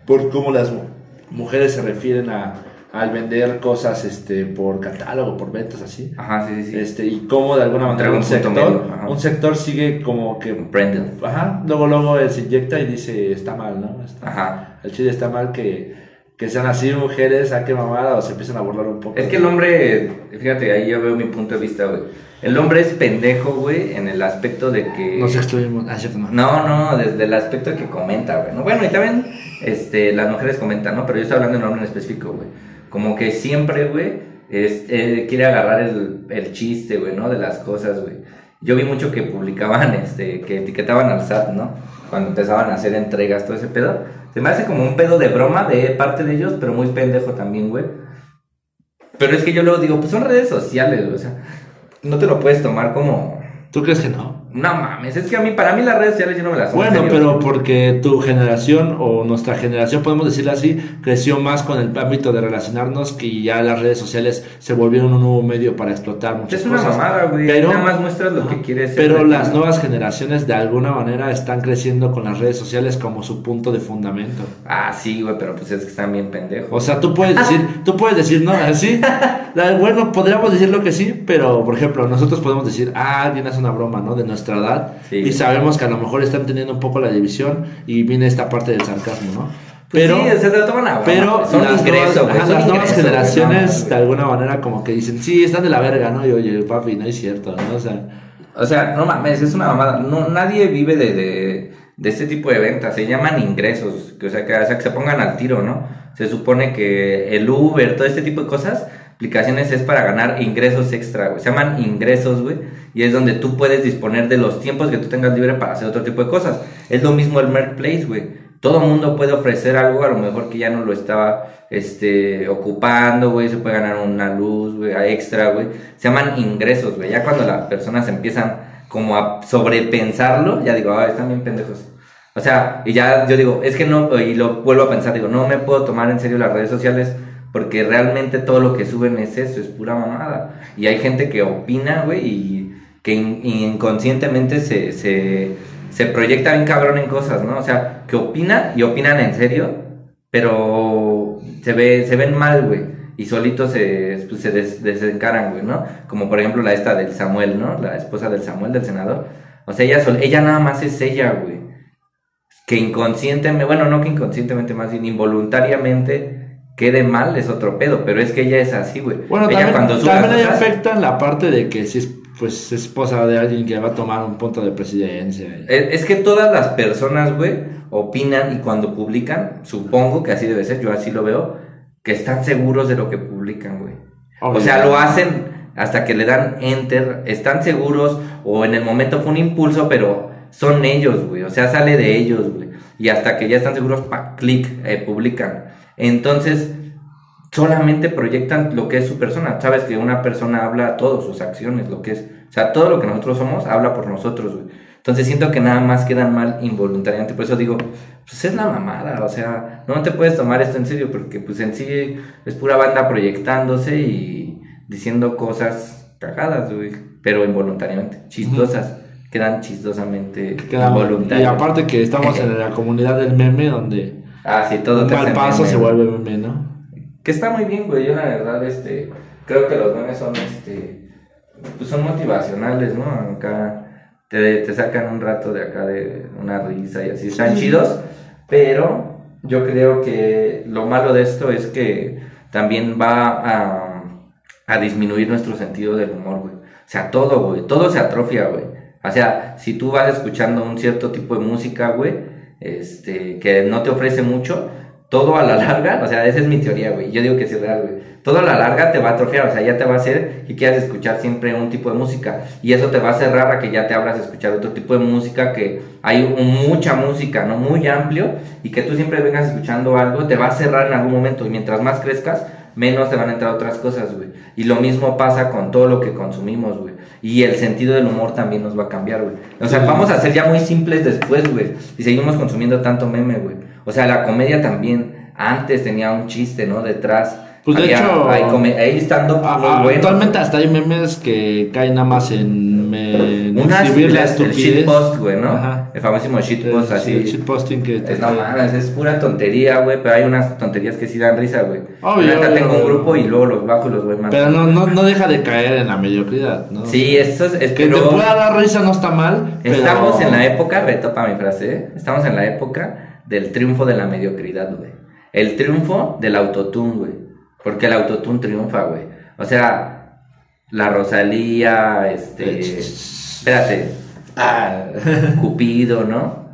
por cómo las mu- mujeres se refieren a al vender cosas este por catálogo, por ventas así.
Ajá, sí, sí.
Este, y cómo de alguna manera un sector,
medio,
un sector sigue como que
Brandon.
ajá, luego luego eh, se inyecta y dice está mal, ¿no? Está-
Ajá.
El chile está mal que, que sean así mujeres, a qué mamada, o se empiezan a burlar un poco.
Es que el hombre, fíjate, ahí yo veo mi punto de vista, güey. El hombre es pendejo, güey, en el aspecto de que.
Nos excluimos. Ah, cierto, no.
No, no, desde el aspecto que comenta, güey. ¿no? Bueno, y también este, las mujeres comentan, ¿no? Pero yo estoy hablando de un hombre en específico, güey. Como que siempre, güey, eh, quiere agarrar el, el chiste, güey, ¿no? De las cosas, güey. Yo vi mucho que publicaban, este, que etiquetaban al SAT, ¿no? Cuando empezaban a hacer entregas, todo ese pedo. Se me hace como un pedo de broma de parte de ellos, pero muy pendejo también, güey. Pero es que yo luego digo, pues son redes sociales. O sea, no te lo puedes tomar como...
¿Tú crees que no?
No mames, es que a mí, para mí las redes sociales yo no me las
Bueno, pero porque tu generación o nuestra generación, podemos decirlo así, creció más con el ámbito de relacionarnos que ya las redes sociales se volvieron un nuevo medio para explotar muchas
es una mamada, güey.
Pero,
Nada más muestras lo que quieres.
Pero las nuevas generaciones de alguna manera están creciendo con las redes sociales como su punto de fundamento.
Ah, sí, güey, pero pues es que están bien pendejos.
O sea, tú puedes decir, tú puedes decir, no, así. bueno, podríamos decirlo que sí, pero por ejemplo, nosotros podemos decir, ah, bien es una broma, ¿no? De nuestra edad. Y sabemos que a lo mejor están teniendo un poco la división y viene esta parte del sarcasmo, ¿no?
Pues pero, sí, se broma,
pero son las, nuevas, las nuevas generaciones de alguna manera como que dicen, sí, están de la verga, ¿no? Y oye, papi, no es cierto, ¿no? O sea,
o sea no mames, es una mamada. No, nadie vive de, de, de, este tipo de ventas, se llaman ingresos, que, o, sea, que, o sea, que se pongan al tiro, ¿no? Se supone que el Uber, todo este tipo de cosas aplicaciones es para ganar ingresos extra, güey. Se llaman ingresos, güey. Y es donde tú puedes disponer de los tiempos que tú tengas libre para hacer otro tipo de cosas. Es lo mismo el Marketplace, güey. Todo mundo puede ofrecer algo, a lo mejor que ya no lo estaba este, ocupando, güey. Se puede ganar una luz, güey, extra, güey. Se llaman ingresos, güey. Ya cuando las personas empiezan como a sobrepensarlo, ya digo, ah, están bien pendejos. O sea, y ya yo digo, es que no, y lo vuelvo a pensar, digo, no me puedo tomar en serio las redes sociales porque realmente todo lo que suben es eso, es pura mamada. Y hay gente que opina, güey, y que inconscientemente se, se, se proyecta bien cabrón en cosas, ¿no? O sea, que opinan y opinan en serio, pero se, ve, se ven mal, güey. Y solitos se, pues, se desencaran, güey, ¿no? Como por ejemplo la esta del Samuel, ¿no? La esposa del Samuel, del senador. O sea, ella, ella nada más es ella, güey. Que inconscientemente, bueno, no que inconscientemente, más bien involuntariamente quede mal es otro pedo, pero es que ella es así, güey.
Bueno, ella también, cuando también afecta la parte de que si es pues esposa de alguien que va a tomar un punto de presidencia.
Es, que todas las personas, güey, opinan y cuando publican, supongo que así debe ser, yo así lo veo, que están seguros de lo que publican, güey. O sea, lo hacen hasta que le dan enter, están seguros o en el momento fue un impulso, pero son ellos, güey. O sea, sale de ellos, güey. Y hasta que ya están seguros, pa, clic, eh, publican. Entonces, solamente proyectan lo que es su persona. Sabes que una persona habla todas sus acciones, lo que es. O sea, todo lo que nosotros somos habla por nosotros, güey. Entonces siento que nada más quedan mal involuntariamente. Por eso digo, pues es la mamada. O sea, no te puedes tomar esto en serio porque pues en sí es pura banda proyectándose y diciendo cosas cagadas, güey. Pero involuntariamente, chistosas. Quedan chistosamente
involuntarias. Y aparte que estamos en la comunidad del meme donde
Ah, sí, todo
un mal paso se vuelve meme, ¿no?
Que está muy bien, güey. Yo la verdad, este, creo que los memes son, este, pues son motivacionales, ¿no? Acá te, te sacan un rato de acá de una risa y así. Están chidos, pero yo creo que lo malo de esto es que también va a, a disminuir nuestro sentido del humor, güey. O sea, todo, güey. Todo se atrofia, güey. O sea, si tú vas escuchando un cierto tipo de música, güey, este, que no te ofrece mucho, todo a la larga, o sea, esa es mi teoría, güey. Yo digo que es real, güey. Todo a la larga te va a atrofiar, o sea, ya te va a hacer que quieras escuchar siempre un tipo de música. Y eso te va a cerrar a que ya te abras a escuchar otro tipo de música, que hay mucha música, ¿no? Muy amplio, y que tú siempre vengas escuchando algo, te va a cerrar en algún momento. Y mientras más crezcas, menos te van a entrar otras cosas, güey. Y lo mismo pasa con todo lo que consumimos, güey. Y el sentido del humor también nos va a cambiar, güey. O sea, vamos a ser ya muy simples después, güey. Y seguimos consumiendo tanto meme, güey. O sea, la comedia también antes tenía un chiste, ¿no? Detrás.
Pues de hecho,
hay, ahí estando
Actualmente hasta hay memes que caen nada más en,
en Una, escribir la estupidez. El shitpost, güey, ¿no? Ajá. El famosísimo shitpost, así.
El shitposting que
te. Es, no mames, es pura tontería, güey, pero hay unas tonterías que sí dan risa, güey. Obvio. Yo tengo un grupo y luego los bajo y los voy más.
Pero no, no, no deja de caer en la mediocridad, ¿no?
Sí, eso es. es
que te pueda dar risa no está mal.
Estamos en la época, retopa mi frase, ¿eh? Estamos en la época del triunfo de la mediocridad, güey. El triunfo del autotune, güey. Porque el autotune triunfa, güey. O sea, la Rosalía, este. espérate. Ah, Cupido, ¿no?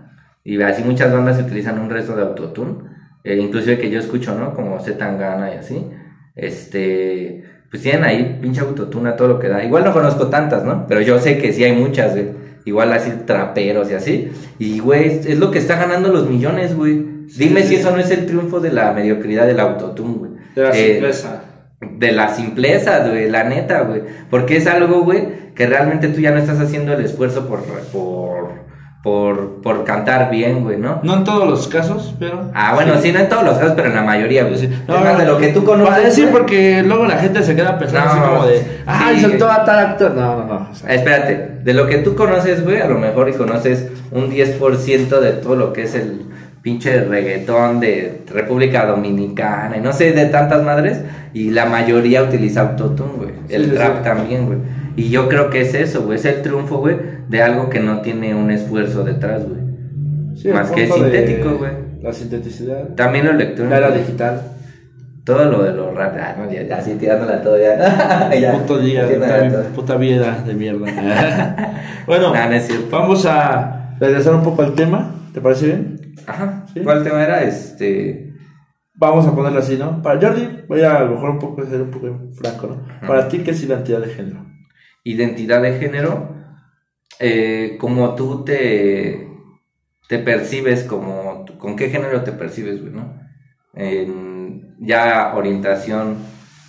Y así muchas bandas utilizan un resto de autotune. Eh, inclusive que yo escucho, ¿no? Como Z Tangana y así. Este. Pues tienen ahí pinche autotune a todo lo que da. Igual no conozco tantas, ¿no? Pero yo sé que sí hay muchas, güey. Igual así traperos y así. Y, güey, es lo que está ganando los millones, güey. Dime si eso no es el triunfo de la mediocridad del autotune, güey.
De la eh, simpleza.
de la simpleza, güey, la neta, güey. Porque es algo, güey, que realmente tú ya no estás haciendo el esfuerzo por, por, por, por cantar bien, güey, ¿no?
No en todos los casos, pero.
Ah, bueno, sí, no en todos los casos, pero en la mayoría, güey.
Sí.
No, más de lo que tú
Para
conoces.
decir,
güey.
porque luego la gente se queda pensando así
No,
como de. ¡Ay,
sí.
soltó a tal actor! No, no, no. o sea,
Espérate, de lo que tú conoces, güey, a lo mejor y conoces un 10% de todo lo que es el pinche reggaetón de República Dominicana y no sé, de tantas madres, y la mayoría utiliza autotune, güey. El
Sí,
rap
sí.
también, güey. Y yo creo que es eso, güey, es el triunfo, güey, de algo que no tiene un esfuerzo detrás, güey.
el
Más que sintético, güey.
La sinteticidad.
También lo electrónico.
La era digital.
Todo lo de los rap, ah, no, ya, ya, así tirándola todo ya. Ya,
Puto día, puta, puta vida de mierda. bueno,
Nah, no
vamos a regresar un poco al tema. ¿Te parece bien?
Ajá.
Sí.
¿Cuál tema era? Este.
Vamos a ponerlo así, ¿no? Para Jordi, voy a a lo mejor un poco ser un poco franco, ¿no? Para ti, ¿qué es identidad de género?
identidad de género, eh, como tú te, te percibes, como, con qué género te percibes, güey, ¿no? Ya orientación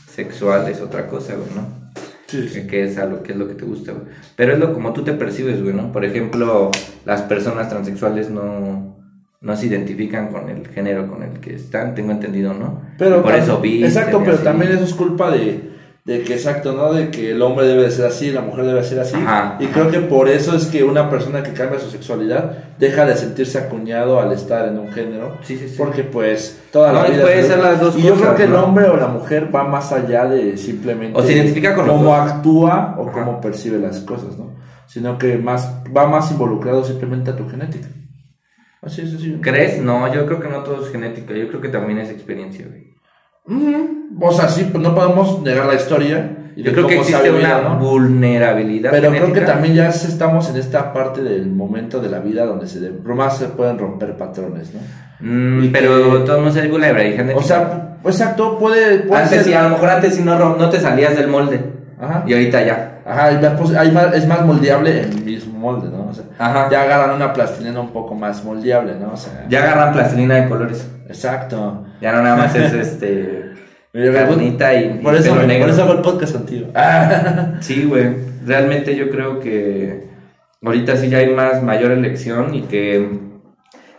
sexual es otra cosa, güey, ¿no?
Sí,
que es algo que es lo que te gusta, güey. Pero es lo como tú te percibes, güey, ¿no? Por ejemplo, las personas transexuales no, no se identifican con el género con el que están, tengo entendido, ¿no?
Pero
Y por
tam-
eso visten
Exacto, pero
así.
también eso es culpa de, de que, exacto, ¿no? De que el hombre debe de ser así, la mujer debe ser así.
Ajá,
y creo que por eso es que una persona que cambia su sexualidad deja de sentirse acuñado al estar en un género.
Sí, sí, sí.
Porque pues toda la
No, y
vida...
puede
se-
ser las dos
y yo creo que el hombre o la mujer va más allá de simplemente...
O se identifica con
Cómo actúa o
Ajá.
cómo percibe las cosas, ¿no? Sino que más va más involucrado simplemente a tu genética. Así es, así.
¿Crees? No, yo creo que no todo es genética, yo creo que también es experiencia, güey.
O sea, sí, pues no podemos negar la historia. y
Yo creo que existe
vivido,
una
¿no?
vulnerabilidad
Pero creo que también ya estamos en esta parte del momento de la vida donde se de, más se pueden romper patrones, ¿no?
Mm, pero
que-
todo no es vulnerabilidad.
O sea, exacto, puede, puede
antes
ser.
sí, a lo mejor antes sí no, no te salías del molde.
Ajá.
Y ahorita ya.
Ajá, pos- hay más- es más moldeable en el mismo molde, ¿no? O sea,
Ajá.
ya agarran una plastilina un poco más moldeable, ¿no? O sea,
Ya agarran plastilina de colores.
exacto.
Ya no nada más es este. Carnita y,
por
y
eso,
pelo
por
negro.
eso hago el podcast contigo. Ah.
Sí, güey. Realmente yo creo que ahorita sí ya hay más mayor elección y que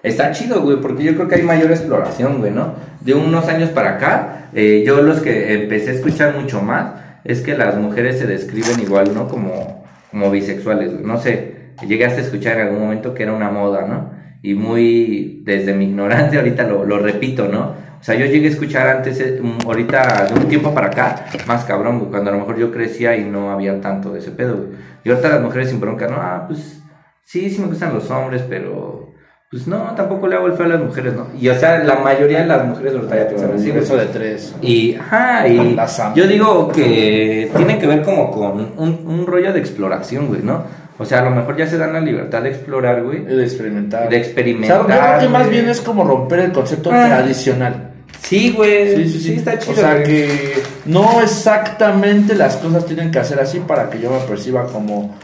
está chido, güey, porque yo creo que hay mayor exploración, güey, ¿no? De unos años para acá, eh, yo los que empecé a escuchar mucho más es que las mujeres se describen igual, ¿no? Como, como bisexuales. No sé, llegaste a escuchar en algún momento que era una moda, ¿no? Y muy, desde mi ignorancia, ahorita lo, lo repito, ¿no? O sea, yo llegué a escuchar antes, eh, ahorita, de un tiempo para acá, más cabrón, cuando a lo mejor yo crecía y no había tanto de ese pedo. Y ahorita las mujeres sin bronca, no, ah, pues, sí, sí me gustan los hombres, pero, pues no, tampoco le hago el feo a las mujeres, ¿no? Y o sea, la mayoría de las mujeres ahorita ya piensan así.
Eso de tres.
Y, ajá, y yo digo que tiene que ver como con un, un rollo de exploración, güey, ¿no? O sea, a lo mejor ya se dan la libertad de explorar, güey.
De experimentar.
De
O
experimentar.
sea, yo creo que más bien es como romper el concepto
Ah.
tradicional.
Sí, güey.
Sí, sí, sí.
está chido.
O sea,
güey.
que no exactamente las cosas tienen que hacer así para que yo me perciba como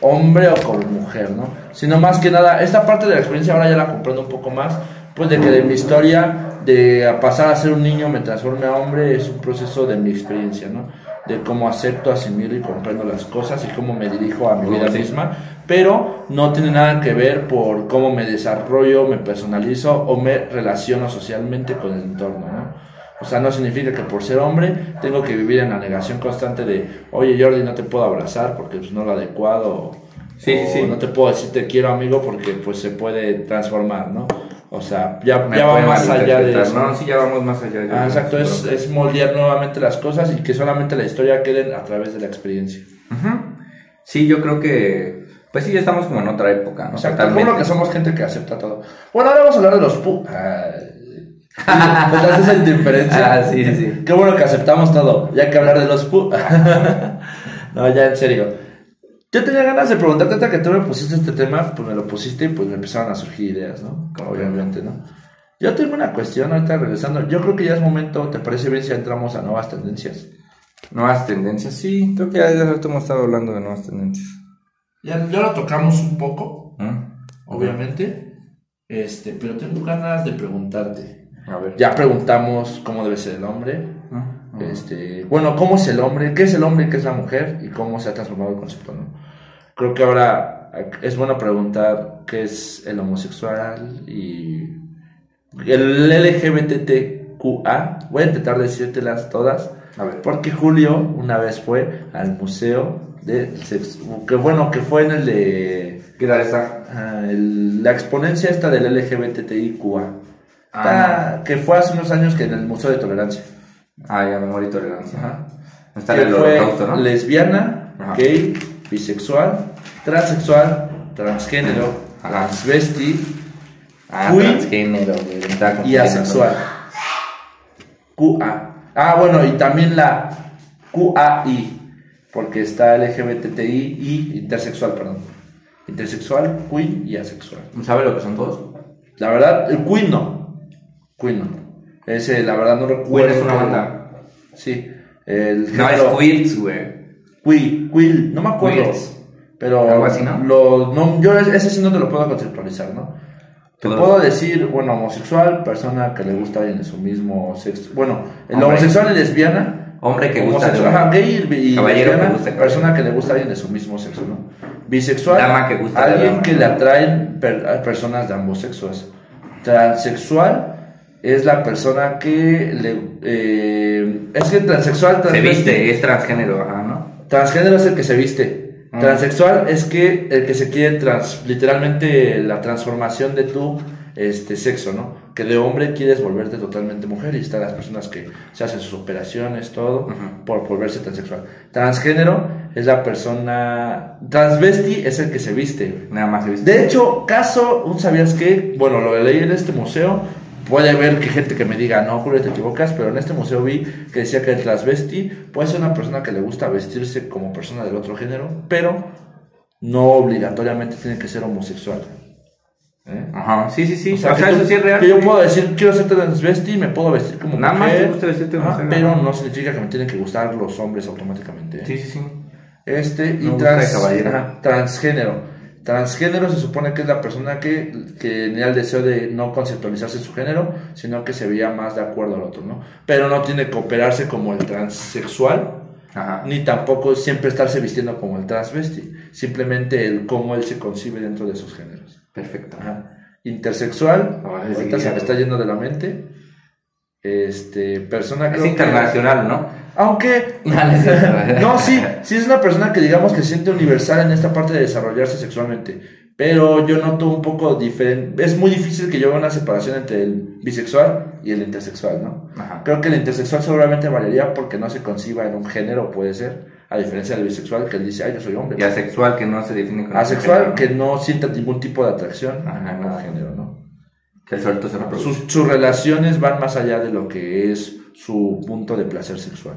hombre o como mujer, ¿no? Sino más que nada, esta parte de la experiencia ahora ya la comprendo un poco más, pues de que de mi historia, de pasar a ser un niño me transforme a hombre, es un proceso de mi experiencia, ¿no? De cómo acepto, asimilo y comprendo las cosas y cómo me dirijo a mi vida
Sí.
misma, pero no tiene nada que ver por cómo me desarrollo, me personalizo o me relaciono socialmente con el entorno, ¿no? O sea, no significa que por ser hombre tengo que vivir en la negación constante de, oye Jordi, no te puedo abrazar porque es no lo adecuado,
Sí, sí,
o
sí.
no te puedo decir te quiero amigo porque pues se puede transformar, ¿no? O sea, ya, ya va más allá de eso.
No, sí, ya vamos más allá.
Ah, exacto, es, es moldear nuevamente las cosas y que solamente la historia quede a través de la experiencia.
Sí, yo creo que. Pues sí, ya estamos como en otra época, ¿no?
Exacto, como que somos gente que acepta todo. Bueno, ahora vamos a hablar de los pu... ¿Te haces esa indiferencia?
Ah, sí, sí, sí.
Qué bueno que aceptamos todo, ya que hablar de los pu... no, ya en serio. Yo tenía ganas de preguntarte, hasta que tú me pusiste este tema, pues me lo pusiste y pues me empezaron a surgir ideas, ¿no? Obviamente, ¿no? Yo tengo una cuestión ahorita regresando. Yo creo que ya es momento, ¿te parece bien si entramos a nuevas tendencias?
Nuevas tendencias, sí. Creo que ya desde rato hemos estado hablando de nuevas tendencias.
Ya, ya lo tocamos un poco,
¿Mm?
obviamente, este, pero tengo ganas de preguntarte.
A ver.
Ya preguntamos cómo debe ser el Este, bueno, ¿cómo es el hombre? ¿Qué es el hombre? ¿Qué es la mujer? Y cómo se ha transformado el concepto, ¿no? Creo que ahora es bueno preguntar qué es el homosexual y el LGBTQA. Voy a intentar decírtelas todas. A ver. Porque Julio una vez fue al museo de sexo, que bueno, que fue en el de...
¿Qué tal está?
Ah, la exponencia esta del LGBTIQA. Ah, que fue hace unos años que en el Museo de Tolerancia.
Ah, ya, memoria y tolerancia. Ajá.
Está el fue ¿no? lesbiana, gay, bisexual, transexual, transgénero, transvesti,
ah, transgénero,
y asexual. QA. Ah, bueno, y también la QAI, porque está LGBTI y intersexual, perdón. Intersexual, queen y asexual.
¿Sabe lo que son todos?
La verdad, el queen no. Queen no. Ese, la verdad, no recuerdo.
Es una banda.
Sí.
El no, es Quills, güey.
Quill, Quill, no me acuerdo. Pero.
Algo así, ¿no?
Lo, no yo ese sí no te lo puedo conceptualizar, ¿no? Te puedo decir, bueno, homosexual, persona que le gusta alguien de su mismo sexo. Bueno, el homosexual y lesbiana.
Hombre que gusta
de Ajá, gay y lesbiana, persona que le gusta a alguien de su mismo sexo, ¿no? Bisexual,
Dama que gusta
alguien que le atraen personas de ambos sexos. Transexual, es la persona que le... Eh, es que transexual...
Se viste, es transgénero, ajá, ¿no?
Transgénero es el que se viste. Ah. Transexual es que el que se quiere trans, literalmente la transformación de tu este sexo, ¿no? Que de hombre quieres volverte totalmente mujer y están las personas que se hacen sus operaciones, todo, por volverse transexual. Transgénero es la persona. Transvesti es el que se viste.
Nada más se viste.
De hecho, caso, ¿un sabías qué? Bueno, lo leí en este museo Puede haber que gente que me diga, no, Julio, te equivocas, pero en este museo vi que decía que el transvesti puede ser una persona que le gusta vestirse como persona del otro género, pero no obligatoriamente tiene que ser homosexual.
¿Eh? Ajá, sí, sí, sí. O sea, eso sí es real.
Que yo puedo decir, quiero ser transvesti y me puedo vestir como
Nada más te gusta vestirte como
mujer. Pero no significa que me tienen que gustar los hombres automáticamente.
¿eh? Sí, sí, sí.
Este, y trans, transgénero. Transgénero se supone que es la persona que, tenía el deseo de no conceptualizarse su género, sino que se veía más de acuerdo al otro, ¿no? Pero no tiene que operarse como el transexual, ni tampoco siempre estarse vistiendo como el transvesti, simplemente el cómo él se concibe dentro de sus géneros.
Perfecto.
Intersexual, ahorita se me está yendo de la mente. Este, persona
que... Es internacional, ¿no?
Aunque. no, sí, sí es una persona que digamos que se siente universal en esta parte de desarrollarse sexualmente. Pero yo noto un poco diferente. Es muy difícil que yo vea una separación entre el bisexual y el intersexual, ¿no? Creo que el intersexual seguramente variaría porque no se conciba en un género, puede ser. A diferencia del bisexual que él dice, ay, yo soy hombre.
Y asexual que no se define
como. Asexual que no sienta ningún tipo de atracción a un género, ¿no?
Que el suelto se
sus, sus relaciones van más allá de lo que es su punto de placer sexual.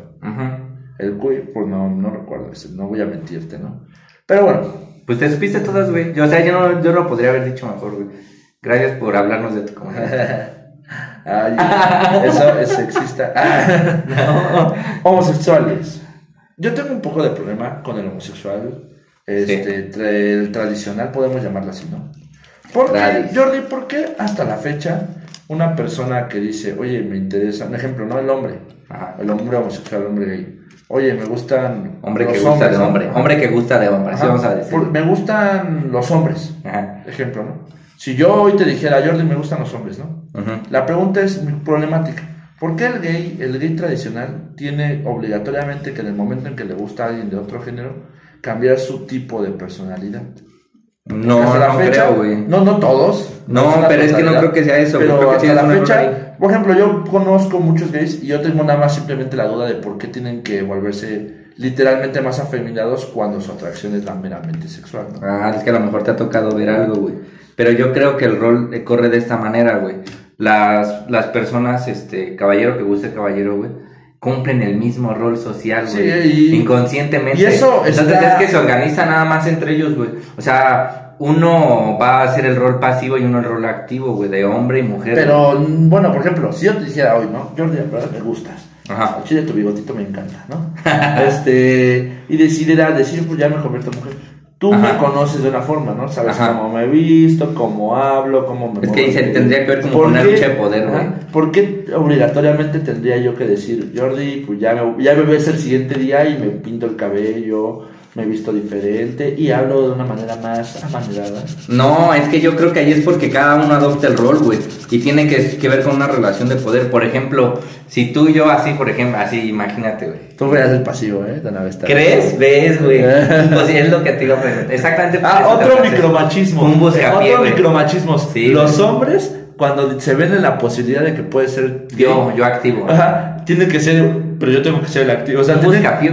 El queer, pues no, no recuerdo, no voy a mentirte, ¿no? Pero bueno.
Pues te supiste todas, güey. Yo, o sea, yo no, yo lo podría haber dicho mejor, güey. Gracias por hablarnos de tu comunidad.
Ay, eso es sexista. no. Homosexuales. Yo tengo un poco de problema con el homosexual. Este, el tradicional, podemos llamarlo así, ¿no? Porque, Jordi, ¿por qué hasta la fecha una persona que dice, oye, me interesa, un ejemplo, no el hombre, el hombre homosexual, el hombre gay, oye, me gustan
hombre los que gusta hombres, de hombre, hombre que gusta de hombre, vamos a decir.
me gustan los hombres, ejemplo, ¿no? Si yo hoy te dijera, Jordi, me gustan los hombres, ¿no? La pregunta es problemática. ¿Por qué el gay, el gay tradicional, tiene obligatoriamente que en el momento en que le gusta a alguien de otro género, cambiar su tipo de personalidad?
No, no creo, güey.
No, no todos.
No, pero es que no creo que sea eso.
Pero hasta la fecha, por ejemplo, yo conozco muchos gays y yo tengo nada más simplemente la duda de por qué tienen que volverse literalmente más afeminados cuando su atracción es la meramente sexual.
Ah, es que a lo mejor te ha tocado ver algo, güey. Pero yo creo que el rol corre de esta manera, güey. Las, las personas, este, caballero que guste caballero, güey cumplen el mismo rol social, güey. inconscientemente.
Y eso
Entonces es que se organiza nada más entre ellos, güey. O sea, uno va a hacer el rol pasivo y uno el rol activo, güey, de hombre y mujer.
Pero, bueno, por ejemplo, si yo te dijera hoy, ¿no? Jordi, verdad me gustas. Ajá. El chile tu bigotito me encanta, ¿no? este, y decidiera decir, pues ya me convierto en mujer. Tú me conoces de una forma, ¿no? Sabes cómo me he visto, cómo hablo, cómo me
Es que dice, tendría que ver como con una lucha de poder, güey.
¿Por qué obligatoriamente tendría yo que decir, Jordi, pues ya me, ya me ves el siguiente día y me pinto el cabello, me he visto diferente y hablo de una manera más amanerada.
No, es que yo creo que ahí es porque cada uno adopta el rol, güey. Y tiene que, que, ver con una relación de poder. Por ejemplo, si tú y yo así, por ejemplo, así, imagínate, güey.
Tú veas el pasivo, ¿eh? De una
vez ¿Crees? ¿Ves, güey? pues es lo que te digo, Exactamente.
Ah, otro micromachismo. Un buscapié, Otro micromachismo. Sí, Los hombres cuando se ven en la posibilidad de que puede ser
yo yo activo
ajá tiene que ser pero yo tengo que ser el activo. O sea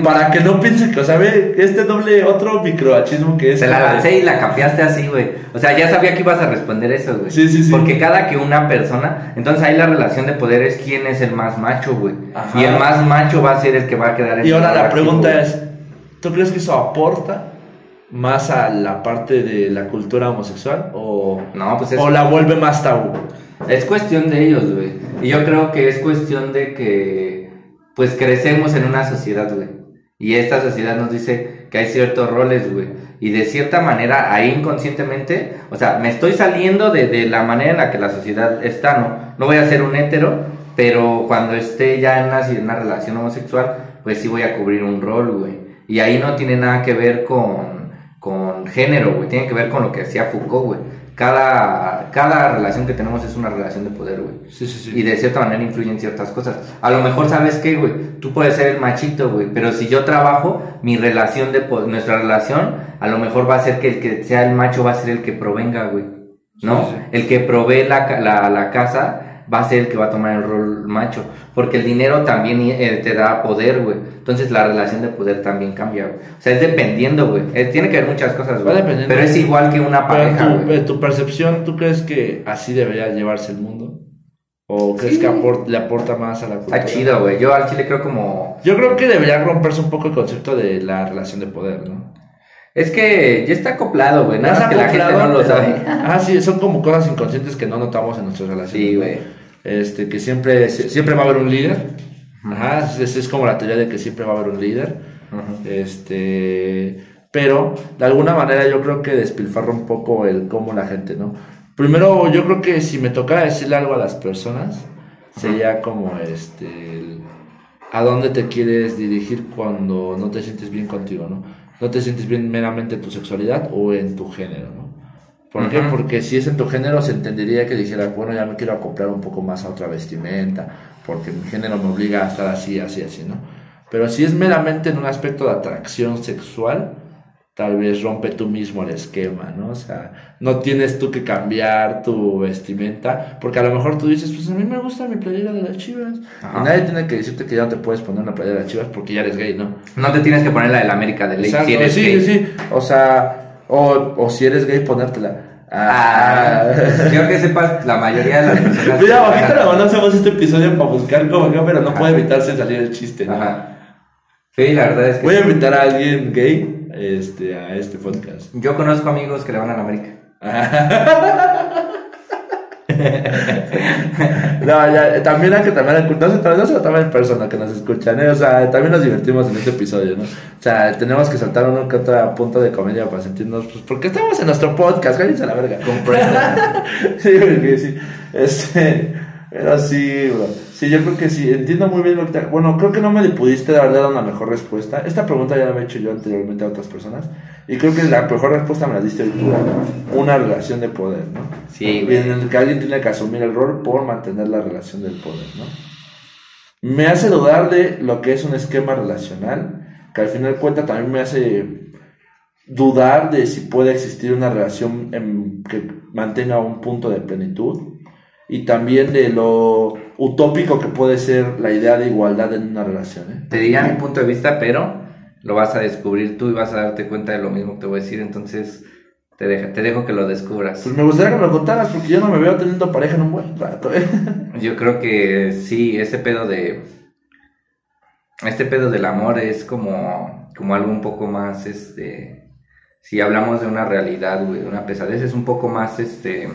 para que no piensen que o sea ve este doble otro microachismo que es
se la lancé y la capiaste así güey. O sea ya sabía que ibas a responder eso güey.
Sí sí sí.
Porque cada que una persona entonces ahí la relación de poder es quién es el más macho güey. Y el más macho va a ser el que va a quedar
en y ahora la pregunta es ¿tú crees que eso aporta más a la parte de la cultura homosexual o,
no, pues
o la vuelve más tabú?
Es cuestión de ellos, güey. Y yo creo que es cuestión de que, pues, crecemos en una sociedad, güey. Y esta sociedad nos dice que hay ciertos roles, güey. Y de cierta manera, ahí inconscientemente, o sea, me estoy saliendo de, de la manera en la que la sociedad está, ¿no? No voy a ser un hétero, pero cuando esté ya en una, en una relación homosexual, pues sí voy a cubrir un rol, güey. Y ahí no tiene nada que ver con con género, güey. Tiene que ver con lo que hacía Foucault, güey. Cada, cada relación que tenemos es una relación de poder, güey.
Sí, sí, sí.
Y de cierta manera influyen ciertas cosas. A lo mejor, ¿sabes qué, güey? Tú puedes ser el machito, güey. Pero si yo trabajo, mi relación de nuestra relación, a lo mejor va a ser que el que sea el macho va a ser el que provenga, güey. ¿No? El que provee la, la, la casa va a ser el que va a tomar el rol macho. Porque el dinero también eh, te da poder, güey. Entonces la relación de poder también cambia, güey. O sea, es dependiendo, güey. tiene que ver muchas cosas, güey. Pero es igual que una pareja.
Tu, tu percepción, ¿tú crees que así debería llevarse el mundo? ¿O crees que le aporta más a la cultura?
Está chido, güey. Yo al chile creo como...
Yo creo que debería romperse un poco el concepto de la relación de poder, ¿no?
Es que ya está acoplado, güey. Nada más que la gente no lo sabe.
Ah, sí, son como cosas inconscientes que no notamos en nuestras relaciones.
Sí, güey.
Este, que siempre, siempre va a haber un líder. Ajá, esa es como la teoría de que siempre va a haber un líder. Este, pero de alguna manera yo creo que despilfarra un poco el cómo la gente, ¿no? Primero, yo creo que si me tocara decirle algo a las personas, sería como este, a dónde te quieres dirigir cuando no te sientes bien contigo, ¿no? no te sientes bien meramente en tu sexualidad o en tu género, ¿no? ¿Por qué? Porque si es en tu género se entendería que dijera, bueno, ya me quiero acoplar un poco más a otra vestimenta, porque mi género me obliga a estar así, así, así, ¿no? Pero si es meramente en un aspecto de atracción sexual, tal vez rompe tú mismo el esquema, ¿no? O sea, no tienes tú que cambiar tu vestimenta, porque a lo mejor tú dices, pues a mí me gusta mi playera de las chivas. Y nadie tiene que decirte que ya no te puedes poner una playera de las chivas porque ya eres gay, ¿no?
No te tienes que poner la de la América de ley.
Si eres sí, gay. sí, sí. O sea, o, o si eres gay, ponértela.
Ah, quiero que sepas, la mayoría de las personas.
Mira, ahorita la mano hacemos este episodio para buscar cómo pero no puede evitarse salir el chiste, ¿no? Ajá.
Sí, la verdad es que.
Voy a invitar a alguien gay este, a este podcast.
Yo conozco amigos que le van a la América.
no, ya, también hay que también no se, no se tomen persona que nos escuchan, ¿eh? o sea, también nos divertimos en este episodio, ¿no? O sea, tenemos que saltar uno que punto de comedia para sentirnos, pues, porque estamos en nuestro podcast, cállense a la verga.
Comprendo.
sí, porque sí, este, pero sí, bro. Sí, yo creo que sí. Entiendo muy bien lo que te... Bueno, creo que no me pudiste dar una mejor respuesta. Esta pregunta ya la he hecho yo anteriormente a otras personas. Y creo que la mejor respuesta me la diste tú. Una relación de poder, ¿no?
Sí,
güey. En el que alguien tiene que asumir el rol por mantener la relación del poder, ¿no? Me hace dudar de lo que es un esquema relacional. Que al final cuenta también me hace dudar de si puede existir una relación que mantenga un punto de plenitud y también de lo utópico que puede ser la idea de igualdad en una relación. ¿eh?
Te diría mi punto de vista, pero lo vas a descubrir tú y vas a darte cuenta de lo mismo que te voy a decir, entonces te, deja, te dejo que lo descubras.
Pues me gustaría que me lo contaras porque yo no me veo teniendo pareja en un buen rato. ¿eh?
Yo creo que sí, ese pedo de... Este pedo del amor es como, como algo un poco más, este... Si hablamos de una realidad, güey, una pesadez, es un poco más, este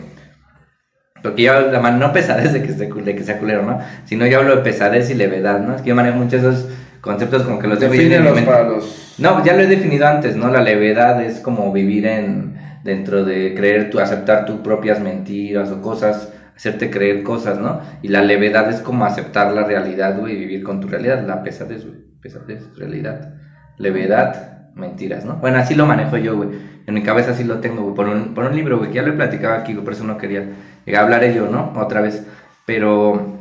porque yo hablo, no pesadez de que, sea, de que sea culero, ¿no? Sino yo hablo de pesadez y levedad, ¿no? Es que yo manejo esos conceptos como que los
definen para los
No, ya lo he definido antes, ¿no? La levedad es como vivir en dentro de creer, tu, aceptar tus propias mentiras o cosas, hacerte creer cosas, ¿no? Y la levedad es como aceptar la realidad, güey, y vivir con tu realidad, la pesadez, güey, pesadez, realidad, levedad, mentiras, ¿no? Bueno, así lo manejo yo, güey. En mi cabeza así lo tengo, güey, por un, por un libro, güey, que ya lo he platicado aquí, güey, por eso no quería llegar a hablar yo, ¿no? Otra vez. Pero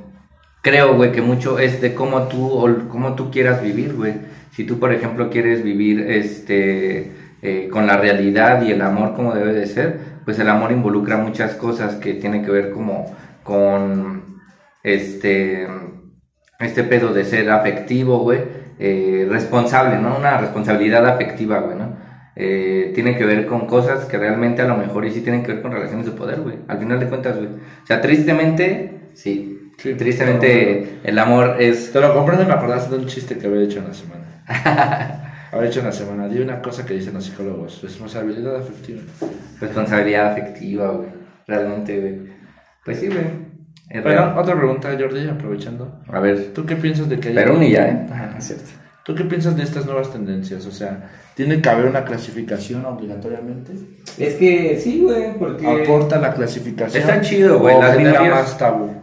creo, güey, que mucho es de cómo tú, cómo tú quieras vivir, güey. Si tú, por ejemplo, quieres vivir, este eh, con la realidad y el amor como debe de ser, pues el amor involucra muchas cosas que tienen que ver como con este, este pedo de ser afectivo, güey, eh, responsable, ¿no? Una responsabilidad afectiva, güey, ¿no? Eh, tiene que ver con cosas que realmente a lo mejor y sí tienen que ver con relaciones de poder, güey. Al final de cuentas, güey. O sea, tristemente, sí. Tristemente, el amor es...
Te lo comprendo, me acordaste de un chiste que había hecho en la semana. Había hecho una semana. Di una cosa que dicen los psicólogos: responsabilidad afectiva.
Responsabilidad afectiva, güey. Realmente, güey. Pues sí, güey.
Bueno, otra pregunta, Jordi, aprovechando.
A ver.
¿Tú qué piensas de que
haya... Pero un ya, ¿eh? Ah, es cierto.
¿Tú qué piensas de estas nuevas tendencias? O sea, ¿tiene que haber una clasificación obligatoriamente?
Es que sí, güey, porque...
Aporta la clasificación.
Está chido, güey. Las minorías,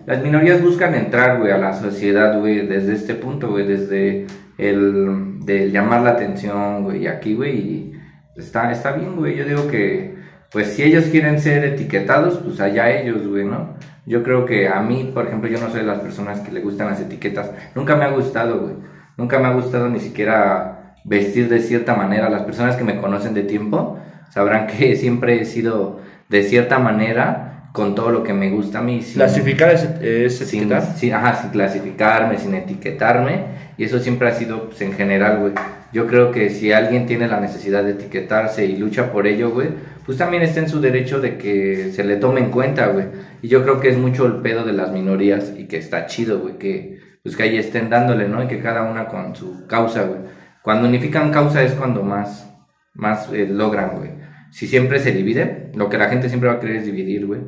las minorías buscan entrar, güey, a la sociedad, güey, desde este punto, güey, desde el de llamar la atención, güey, aquí, güey, está, está bien, güey, yo digo que, pues si ellos quieren ser etiquetados, pues allá ellos, güey, ¿no? Yo creo que a mí, por ejemplo, yo no soy de las personas que le gustan las etiquetas, nunca me ha gustado, güey, nunca me ha gustado ni siquiera vestir de cierta manera, las personas que me conocen de tiempo sabrán que siempre he sido de cierta manera, con todo lo que me gusta a mí.
Clasificar es, es
sin, sin, ajá, sin clasificarme, sin etiquetarme. Y eso siempre ha sido, pues, en general, güey. Yo creo que si alguien tiene la necesidad de etiquetarse y lucha por ello, güey, pues también está en su derecho de que se le tome en cuenta, güey. Y yo creo que es mucho el pedo de las minorías y que está chido, güey, que pues que ahí estén dándole, ¿no? Y que cada una con su causa, güey. Cuando unifican causa es cuando más, más eh, logran, güey. Si siempre se divide, lo que la gente siempre va a querer es dividir, güey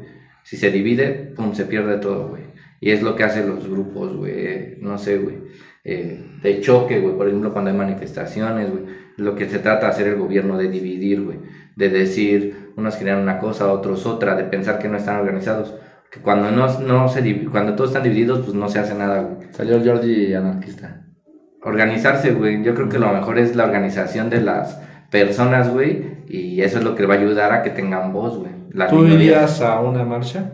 si se divide, pum, se pierde todo, güey. Y es lo que hacen los grupos, güey. No sé, güey. Eh, de choque, güey. Por ejemplo, cuando hay manifestaciones, güey. Lo que se trata de hacer el gobierno de dividir, güey. De decir, unos quieren una cosa, otros otra, de pensar que no están organizados. Que cuando no, no se cuando todos están divididos, pues no se hace nada, güey.
Salió el Jordi anarquista.
Organizarse, güey. Yo creo que lo mejor es la organización de las personas, güey. Y eso es lo que va a ayudar a que tengan voz, güey.
¿Tú irías a una marcha?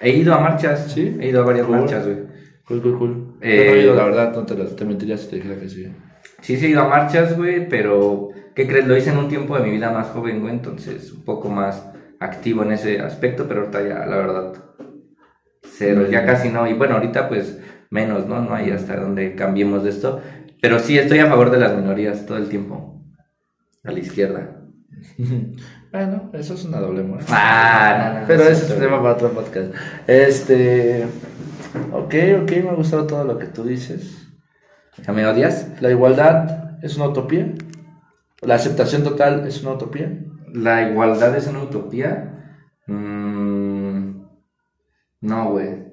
He ido a marchas, sí. He ido a varias marchas, güey.
Cool, cool, cool. Eh, no he ido, la verdad, no te, te mentiría si te dijera que sí.
Sí, sí he ido a marchas, güey, pero ¿qué crees? Lo hice en un tiempo de mi vida más joven, güey, entonces un poco más activo en ese aspecto, pero ahorita ya, la verdad, cero, ya casi no. Y bueno, ahorita pues menos, ¿no? No hay hasta donde cambiemos de esto. Pero sí estoy a favor de las minorías todo el tiempo. A la izquierda.
Bueno, eso es una doble moral.
Ah,
no, no. Pero ese es tema para otro podcast. Este. Ok, ok, me ha gustado todo lo que tú dices.
¿Ya me odias?
¿La igualdad es una utopía? ¿La aceptación total es una utopía?
¿La igualdad es una utopía? Mm, no, güey.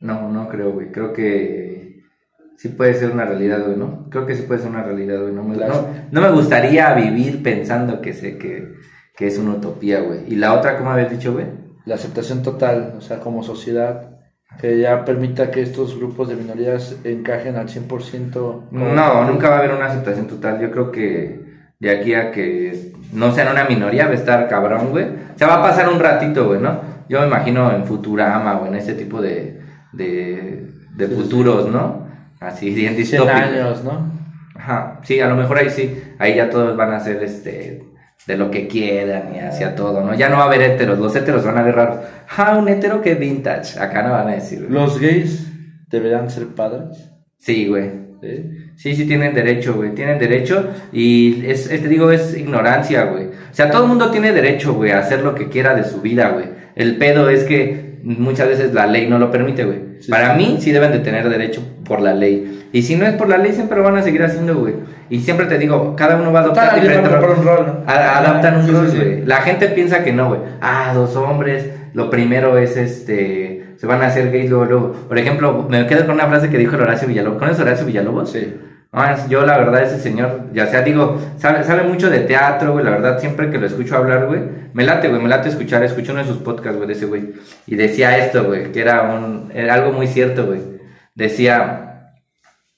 No, no creo, güey. Creo que sí puede ser una realidad, güey, ¿no? Creo que sí puede ser una realidad, güey. No me, no, me gustaría vivir pensando que sé que, que es una utopía, güey. ¿Y la otra, cómo habías dicho, güey?
La aceptación total, o sea, como sociedad, que ya permita que estos grupos de minorías encajen al 100%.
No, nunca va a haber una aceptación total. Yo creo que de aquí a que no sean una minoría va a estar cabrón, güey. O sea, va a pasar un ratito, güey, ¿no? Yo me imagino en Futurama o en ese tipo de, de, de futuros, ¿no? Así, bien distópico.
años, ¿no?
Ajá, sí, a lo mejor ahí sí, ahí ya todos van a ser este de lo que quieran y hacia todo, ¿no? Ya no va a haber heteros, los heteros van a ver raros. Ah, un hetero que vintage, acá no van a decir.
¿Los gays deberán ser padres?
Sí, güey. ¿Sí? sí, tienen derecho, güey, tienen derecho y es, te digo, es ignorancia, güey. O sea, todo el mundo tiene derecho, güey, a hacer lo que quiera de su vida, güey. El pedo es que muchas veces la ley no lo permite, güey. Para mí sí deben de tener derecho por la ley. Y si no es por la ley, siempre lo van a seguir haciendo, güey. Y siempre te digo, cada uno va a adoptar diferente
rol. Un rol
adaptan un rol, güey. La gente piensa que no, güey. Ah, dos hombres, lo primero es este... Se van a hacer gays luego, luego. Por ejemplo, me quedo con una frase que dijo el Horacio Villalobos. ¿Conoces Horacio Villalobos?
Sí.
Yo la verdad ese señor, ya sea digo, sabe, sabe mucho de teatro, güey, la verdad siempre que lo escucho hablar, güey, me late, güey, me late escuchar, escucho uno de sus podcasts, güey, de ese güey, y decía esto, güey, que era un, era algo muy cierto, güey, decía,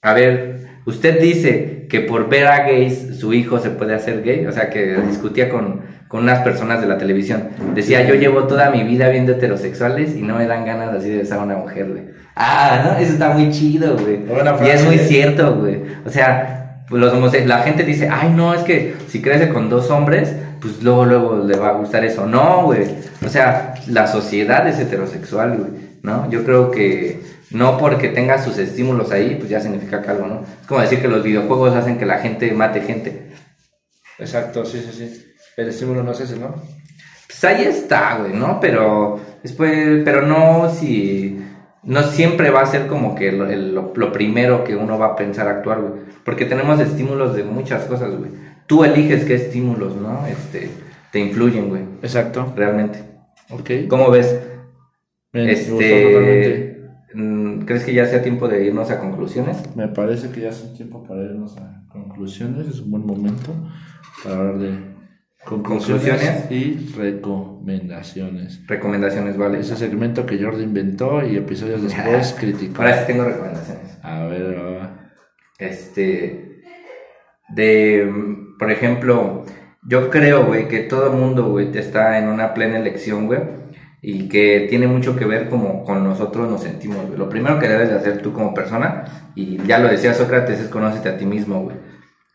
a ver, usted dice que por ver a gays su hijo se puede hacer gay, o sea, que discutía con, con unas personas de la televisión, decía, yo llevo toda mi vida viendo heterosexuales y no me dan ganas así de besar a una mujer, güey. Ah, ¿no? Eso está muy chido, güey. Y es muy cierto, güey. O sea, los la gente dice, ay, no, es que si crece con dos hombres, pues luego, luego le va a gustar eso. No, güey. O sea, la sociedad es heterosexual, güey, ¿no? Yo creo que no porque tenga sus estímulos ahí, pues ya significa que algo, ¿no? Es como decir que los videojuegos hacen que la gente mate gente.
Exacto, sí, sí, sí. El estímulo no es ese, ¿no?
Pues ahí está, güey, ¿no? Pero después, pero no si no siempre va a ser como que lo, primero que uno va a pensar actuar, güey. Porque tenemos estímulos de muchas cosas, güey. Tú eliges qué estímulos, ¿no? Este, te influyen, güey.
Exacto.
Realmente.
Ok.
¿Cómo ves? este, mm, ¿Crees que ya sea tiempo de irnos a conclusiones?
Me parece que ya es tiempo para irnos a conclusiones. Es un buen momento para hablar de Conclusiones, y recomendaciones.
Recomendaciones, vale.
Ese segmento que Jordi inventó y episodios después criticó.
Ahora sí tengo recomendaciones.
A ver,
Este. De. Por ejemplo, yo creo, güey, que todo el mundo, güey, está en una plena elección, güey. Y que tiene mucho que ver como con nosotros nos sentimos, güey. Lo primero que debes de hacer tú como persona, y ya lo decía Sócrates, es conócete a ti mismo, güey.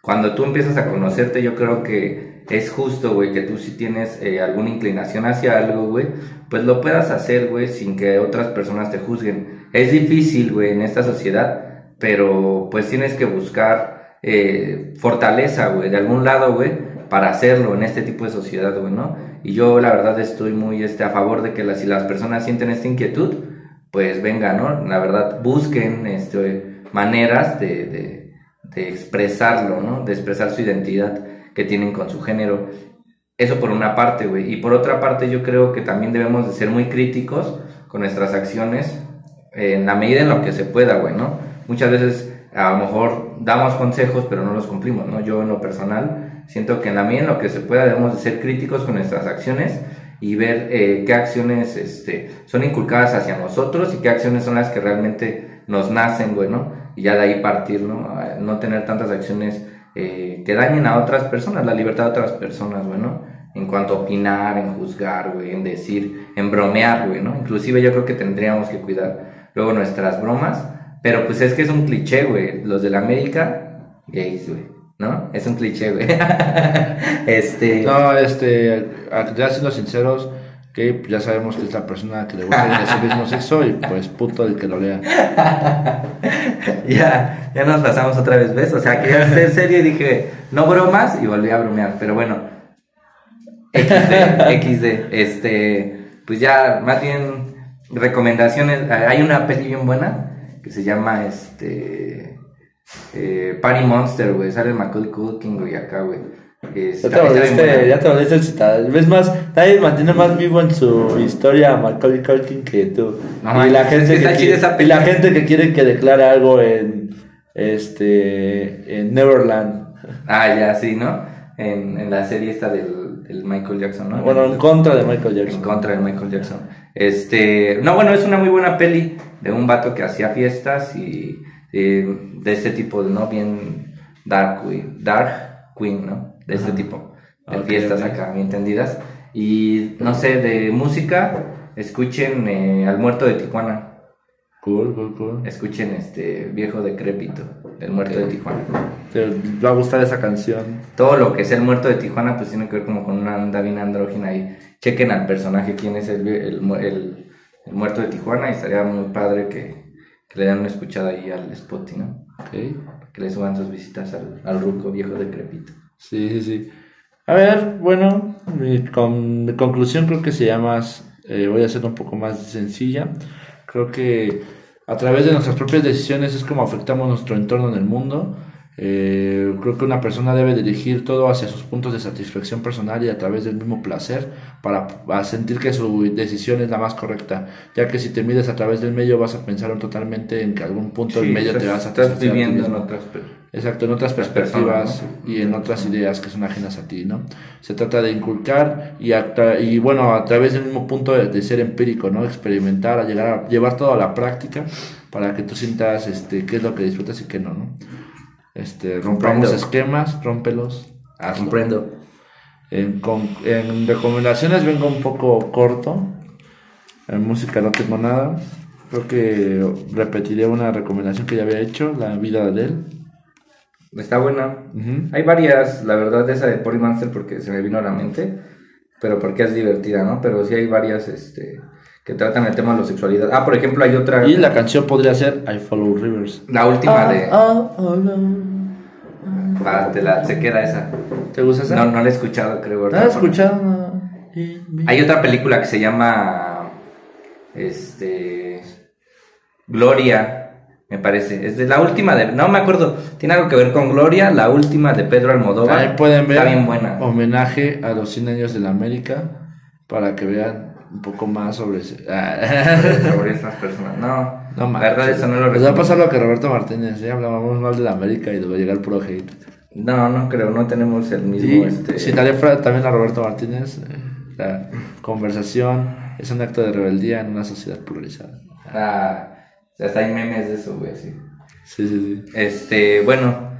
Cuando tú empiezas a conocerte, yo creo que es justo, güey, que tú si tienes eh, alguna inclinación hacia algo, güey, pues lo puedas hacer, güey, sin que otras personas te juzguen. Es difícil, güey, en esta sociedad, pero pues tienes que buscar eh, fortaleza, güey, de algún lado, güey, para hacerlo en este tipo de sociedad, güey, ¿no? Y yo la verdad estoy muy este, a favor de que las, si las personas sienten esta inquietud, pues venga, ¿no? La verdad, busquen este, maneras de, de, de expresarlo, ¿no? De expresar su identidad que tienen con su género. Eso por una parte, güey. Y por otra parte yo creo que también debemos de ser muy críticos con nuestras acciones en la medida en lo que se pueda, güey, ¿no? Muchas veces a lo mejor damos consejos pero no los cumplimos, ¿no? Yo en lo personal siento que en la medida en lo que se pueda debemos de ser críticos con nuestras acciones y ver eh, qué acciones este, son inculcadas hacia nosotros y qué acciones son las que realmente nos nacen, güey, ¿no? Y ya de ahí partir, ¿no? No tener tantas acciones eh, que dañen a otras personas, la libertad de otras personas, bueno, en cuanto a opinar, en juzgar, güey, en decir, en bromear, güey, ¿no? Inclusive yo creo que tendríamos que cuidar luego nuestras bromas, pero pues es que es un cliché, güey, los de la América, gays, güey, ¿no? Es un cliché, güey. este...
No, este, ya siendo sinceros, que ya sabemos que es la persona que le gusta ese mismo sexo y pues puto el que lo lea.
ya, ya nos pasamos otra vez, ¿ves? O sea, quería ser serio y dije, no bromas y volví a bromear, pero bueno. XD, XD, este, pues ya, más bien recomendaciones. Hay una peli bien buena que se llama, este, eh, Party Monster, güey, sale Macaulay Culkin, güey, acá, güey
ya, te volviste, ya te volviste. Ves más, nadie mantiene más vivo en su historia a Macaulay Culkin que tú. y la gente que, quiere, la gente que quiere que declare algo en este en Neverland.
Ah, ya, sí, ¿no? En, en la serie esta del, del, Michael Jackson, ¿no?
Bueno, en contra de Michael Jackson.
En contra de Michael Jackson. Este, no, bueno, es una muy buena peli de un vato que hacía fiestas y, de este tipo, ¿no? Bien dark, dark queen, ¿no? De este tipo de fiestas acá, bien entendidas. Y no sé, de música, escuchen eh, Al Muerto de Tijuana.
Cool, cool, cool.
Escuchen este viejo decrépito, El Muerto de Tijuana.
Te va a gustar esa canción.
Todo lo que es El Muerto de Tijuana, pues tiene que ver como con una onda bien andrógina y chequen al personaje quién es el, el, el, Muerto de Tijuana y estaría muy padre que, que, le den una escuchada ahí al spot, ¿no?
Okay.
Que le suban sus visitas al, al ruco viejo decrépito.
Sí, sí, sí. A ver, bueno, mi, con, conclusión creo que se llama, eh, voy a hacerlo un poco más sencilla. Creo que a través de nuestras propias decisiones es como afectamos nuestro entorno en el mundo. Eh, creo que una persona debe dirigir todo hacia sus puntos de satisfacción personal y a través del mismo placer para, sentir que su decisión es la más correcta, ya que si te mides a través del medio vas a pensar totalmente en que algún punto del medio te vas a
Estás viviendo en otras
Exacto, en otras perspectivas y en otras ideas que son ajenas a ti, ¿no? Se trata de inculcar y, y bueno, a través del mismo punto de, ser empírico, ¿no? Experimentar, a llegar a llevar todo a la práctica para que tú sientas este, qué es lo que disfrutas y qué no, ¿no? Este, rompamos esquemas, rómpelos.
Comprendo.
En, en recomendaciones vengo un poco corto. En música no tengo nada. Creo que repetiré una recomendación que ya había hecho, La vida de él.
Está buena. Hay varias, la verdad, esa de Polymaster porque se me vino a la mente, pero porque es divertida, ¿no? Pero sí hay varias este, que tratan el tema de la sexualidad. Ah, por ejemplo, hay otra.
Y la canción podría ser I Follow Rivers.
La última de. Ah, ah, ah, te la, se queda esa.
¿Te gusta esa?
No, no la he escuchado, creo.
¿No la he escuchado?
Hay otra película que se llama. Este. Gloria me parece. Es de la última de. No me acuerdo. Tiene algo que ver con Gloria, la última de Pedro Almodóvar.
Ahí pueden ver.
Está bien buena.
Homenaje a los 100 años de la América. Para que vean un poco más sobre.
sobre estas personas. No. No La verdad, eso no lo
recuerdo. Les va a pasar lo que Roberto Martínez. ¿eh? Hablábamos mal de la América y luego llega el puro hate.
No, no creo. No tenemos el mismo. este...
Sí, también a Roberto Martínez. Eh, la conversación es un acto de rebeldía en una sociedad polarizada.
Ah hasta hay memes de eso, güey, sí.
Sí, sí,
sí. Este, bueno,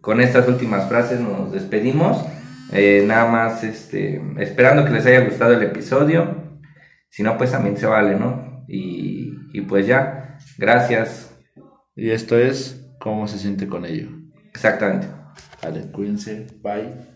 con estas últimas frases nos despedimos. Eh, nada más, este, esperando que les haya gustado el episodio. Si no, pues también se vale, ¿no? Y, y pues ya, gracias.
Y esto es cómo se siente con ello.
Exactamente.
Vale, cuídense, bye.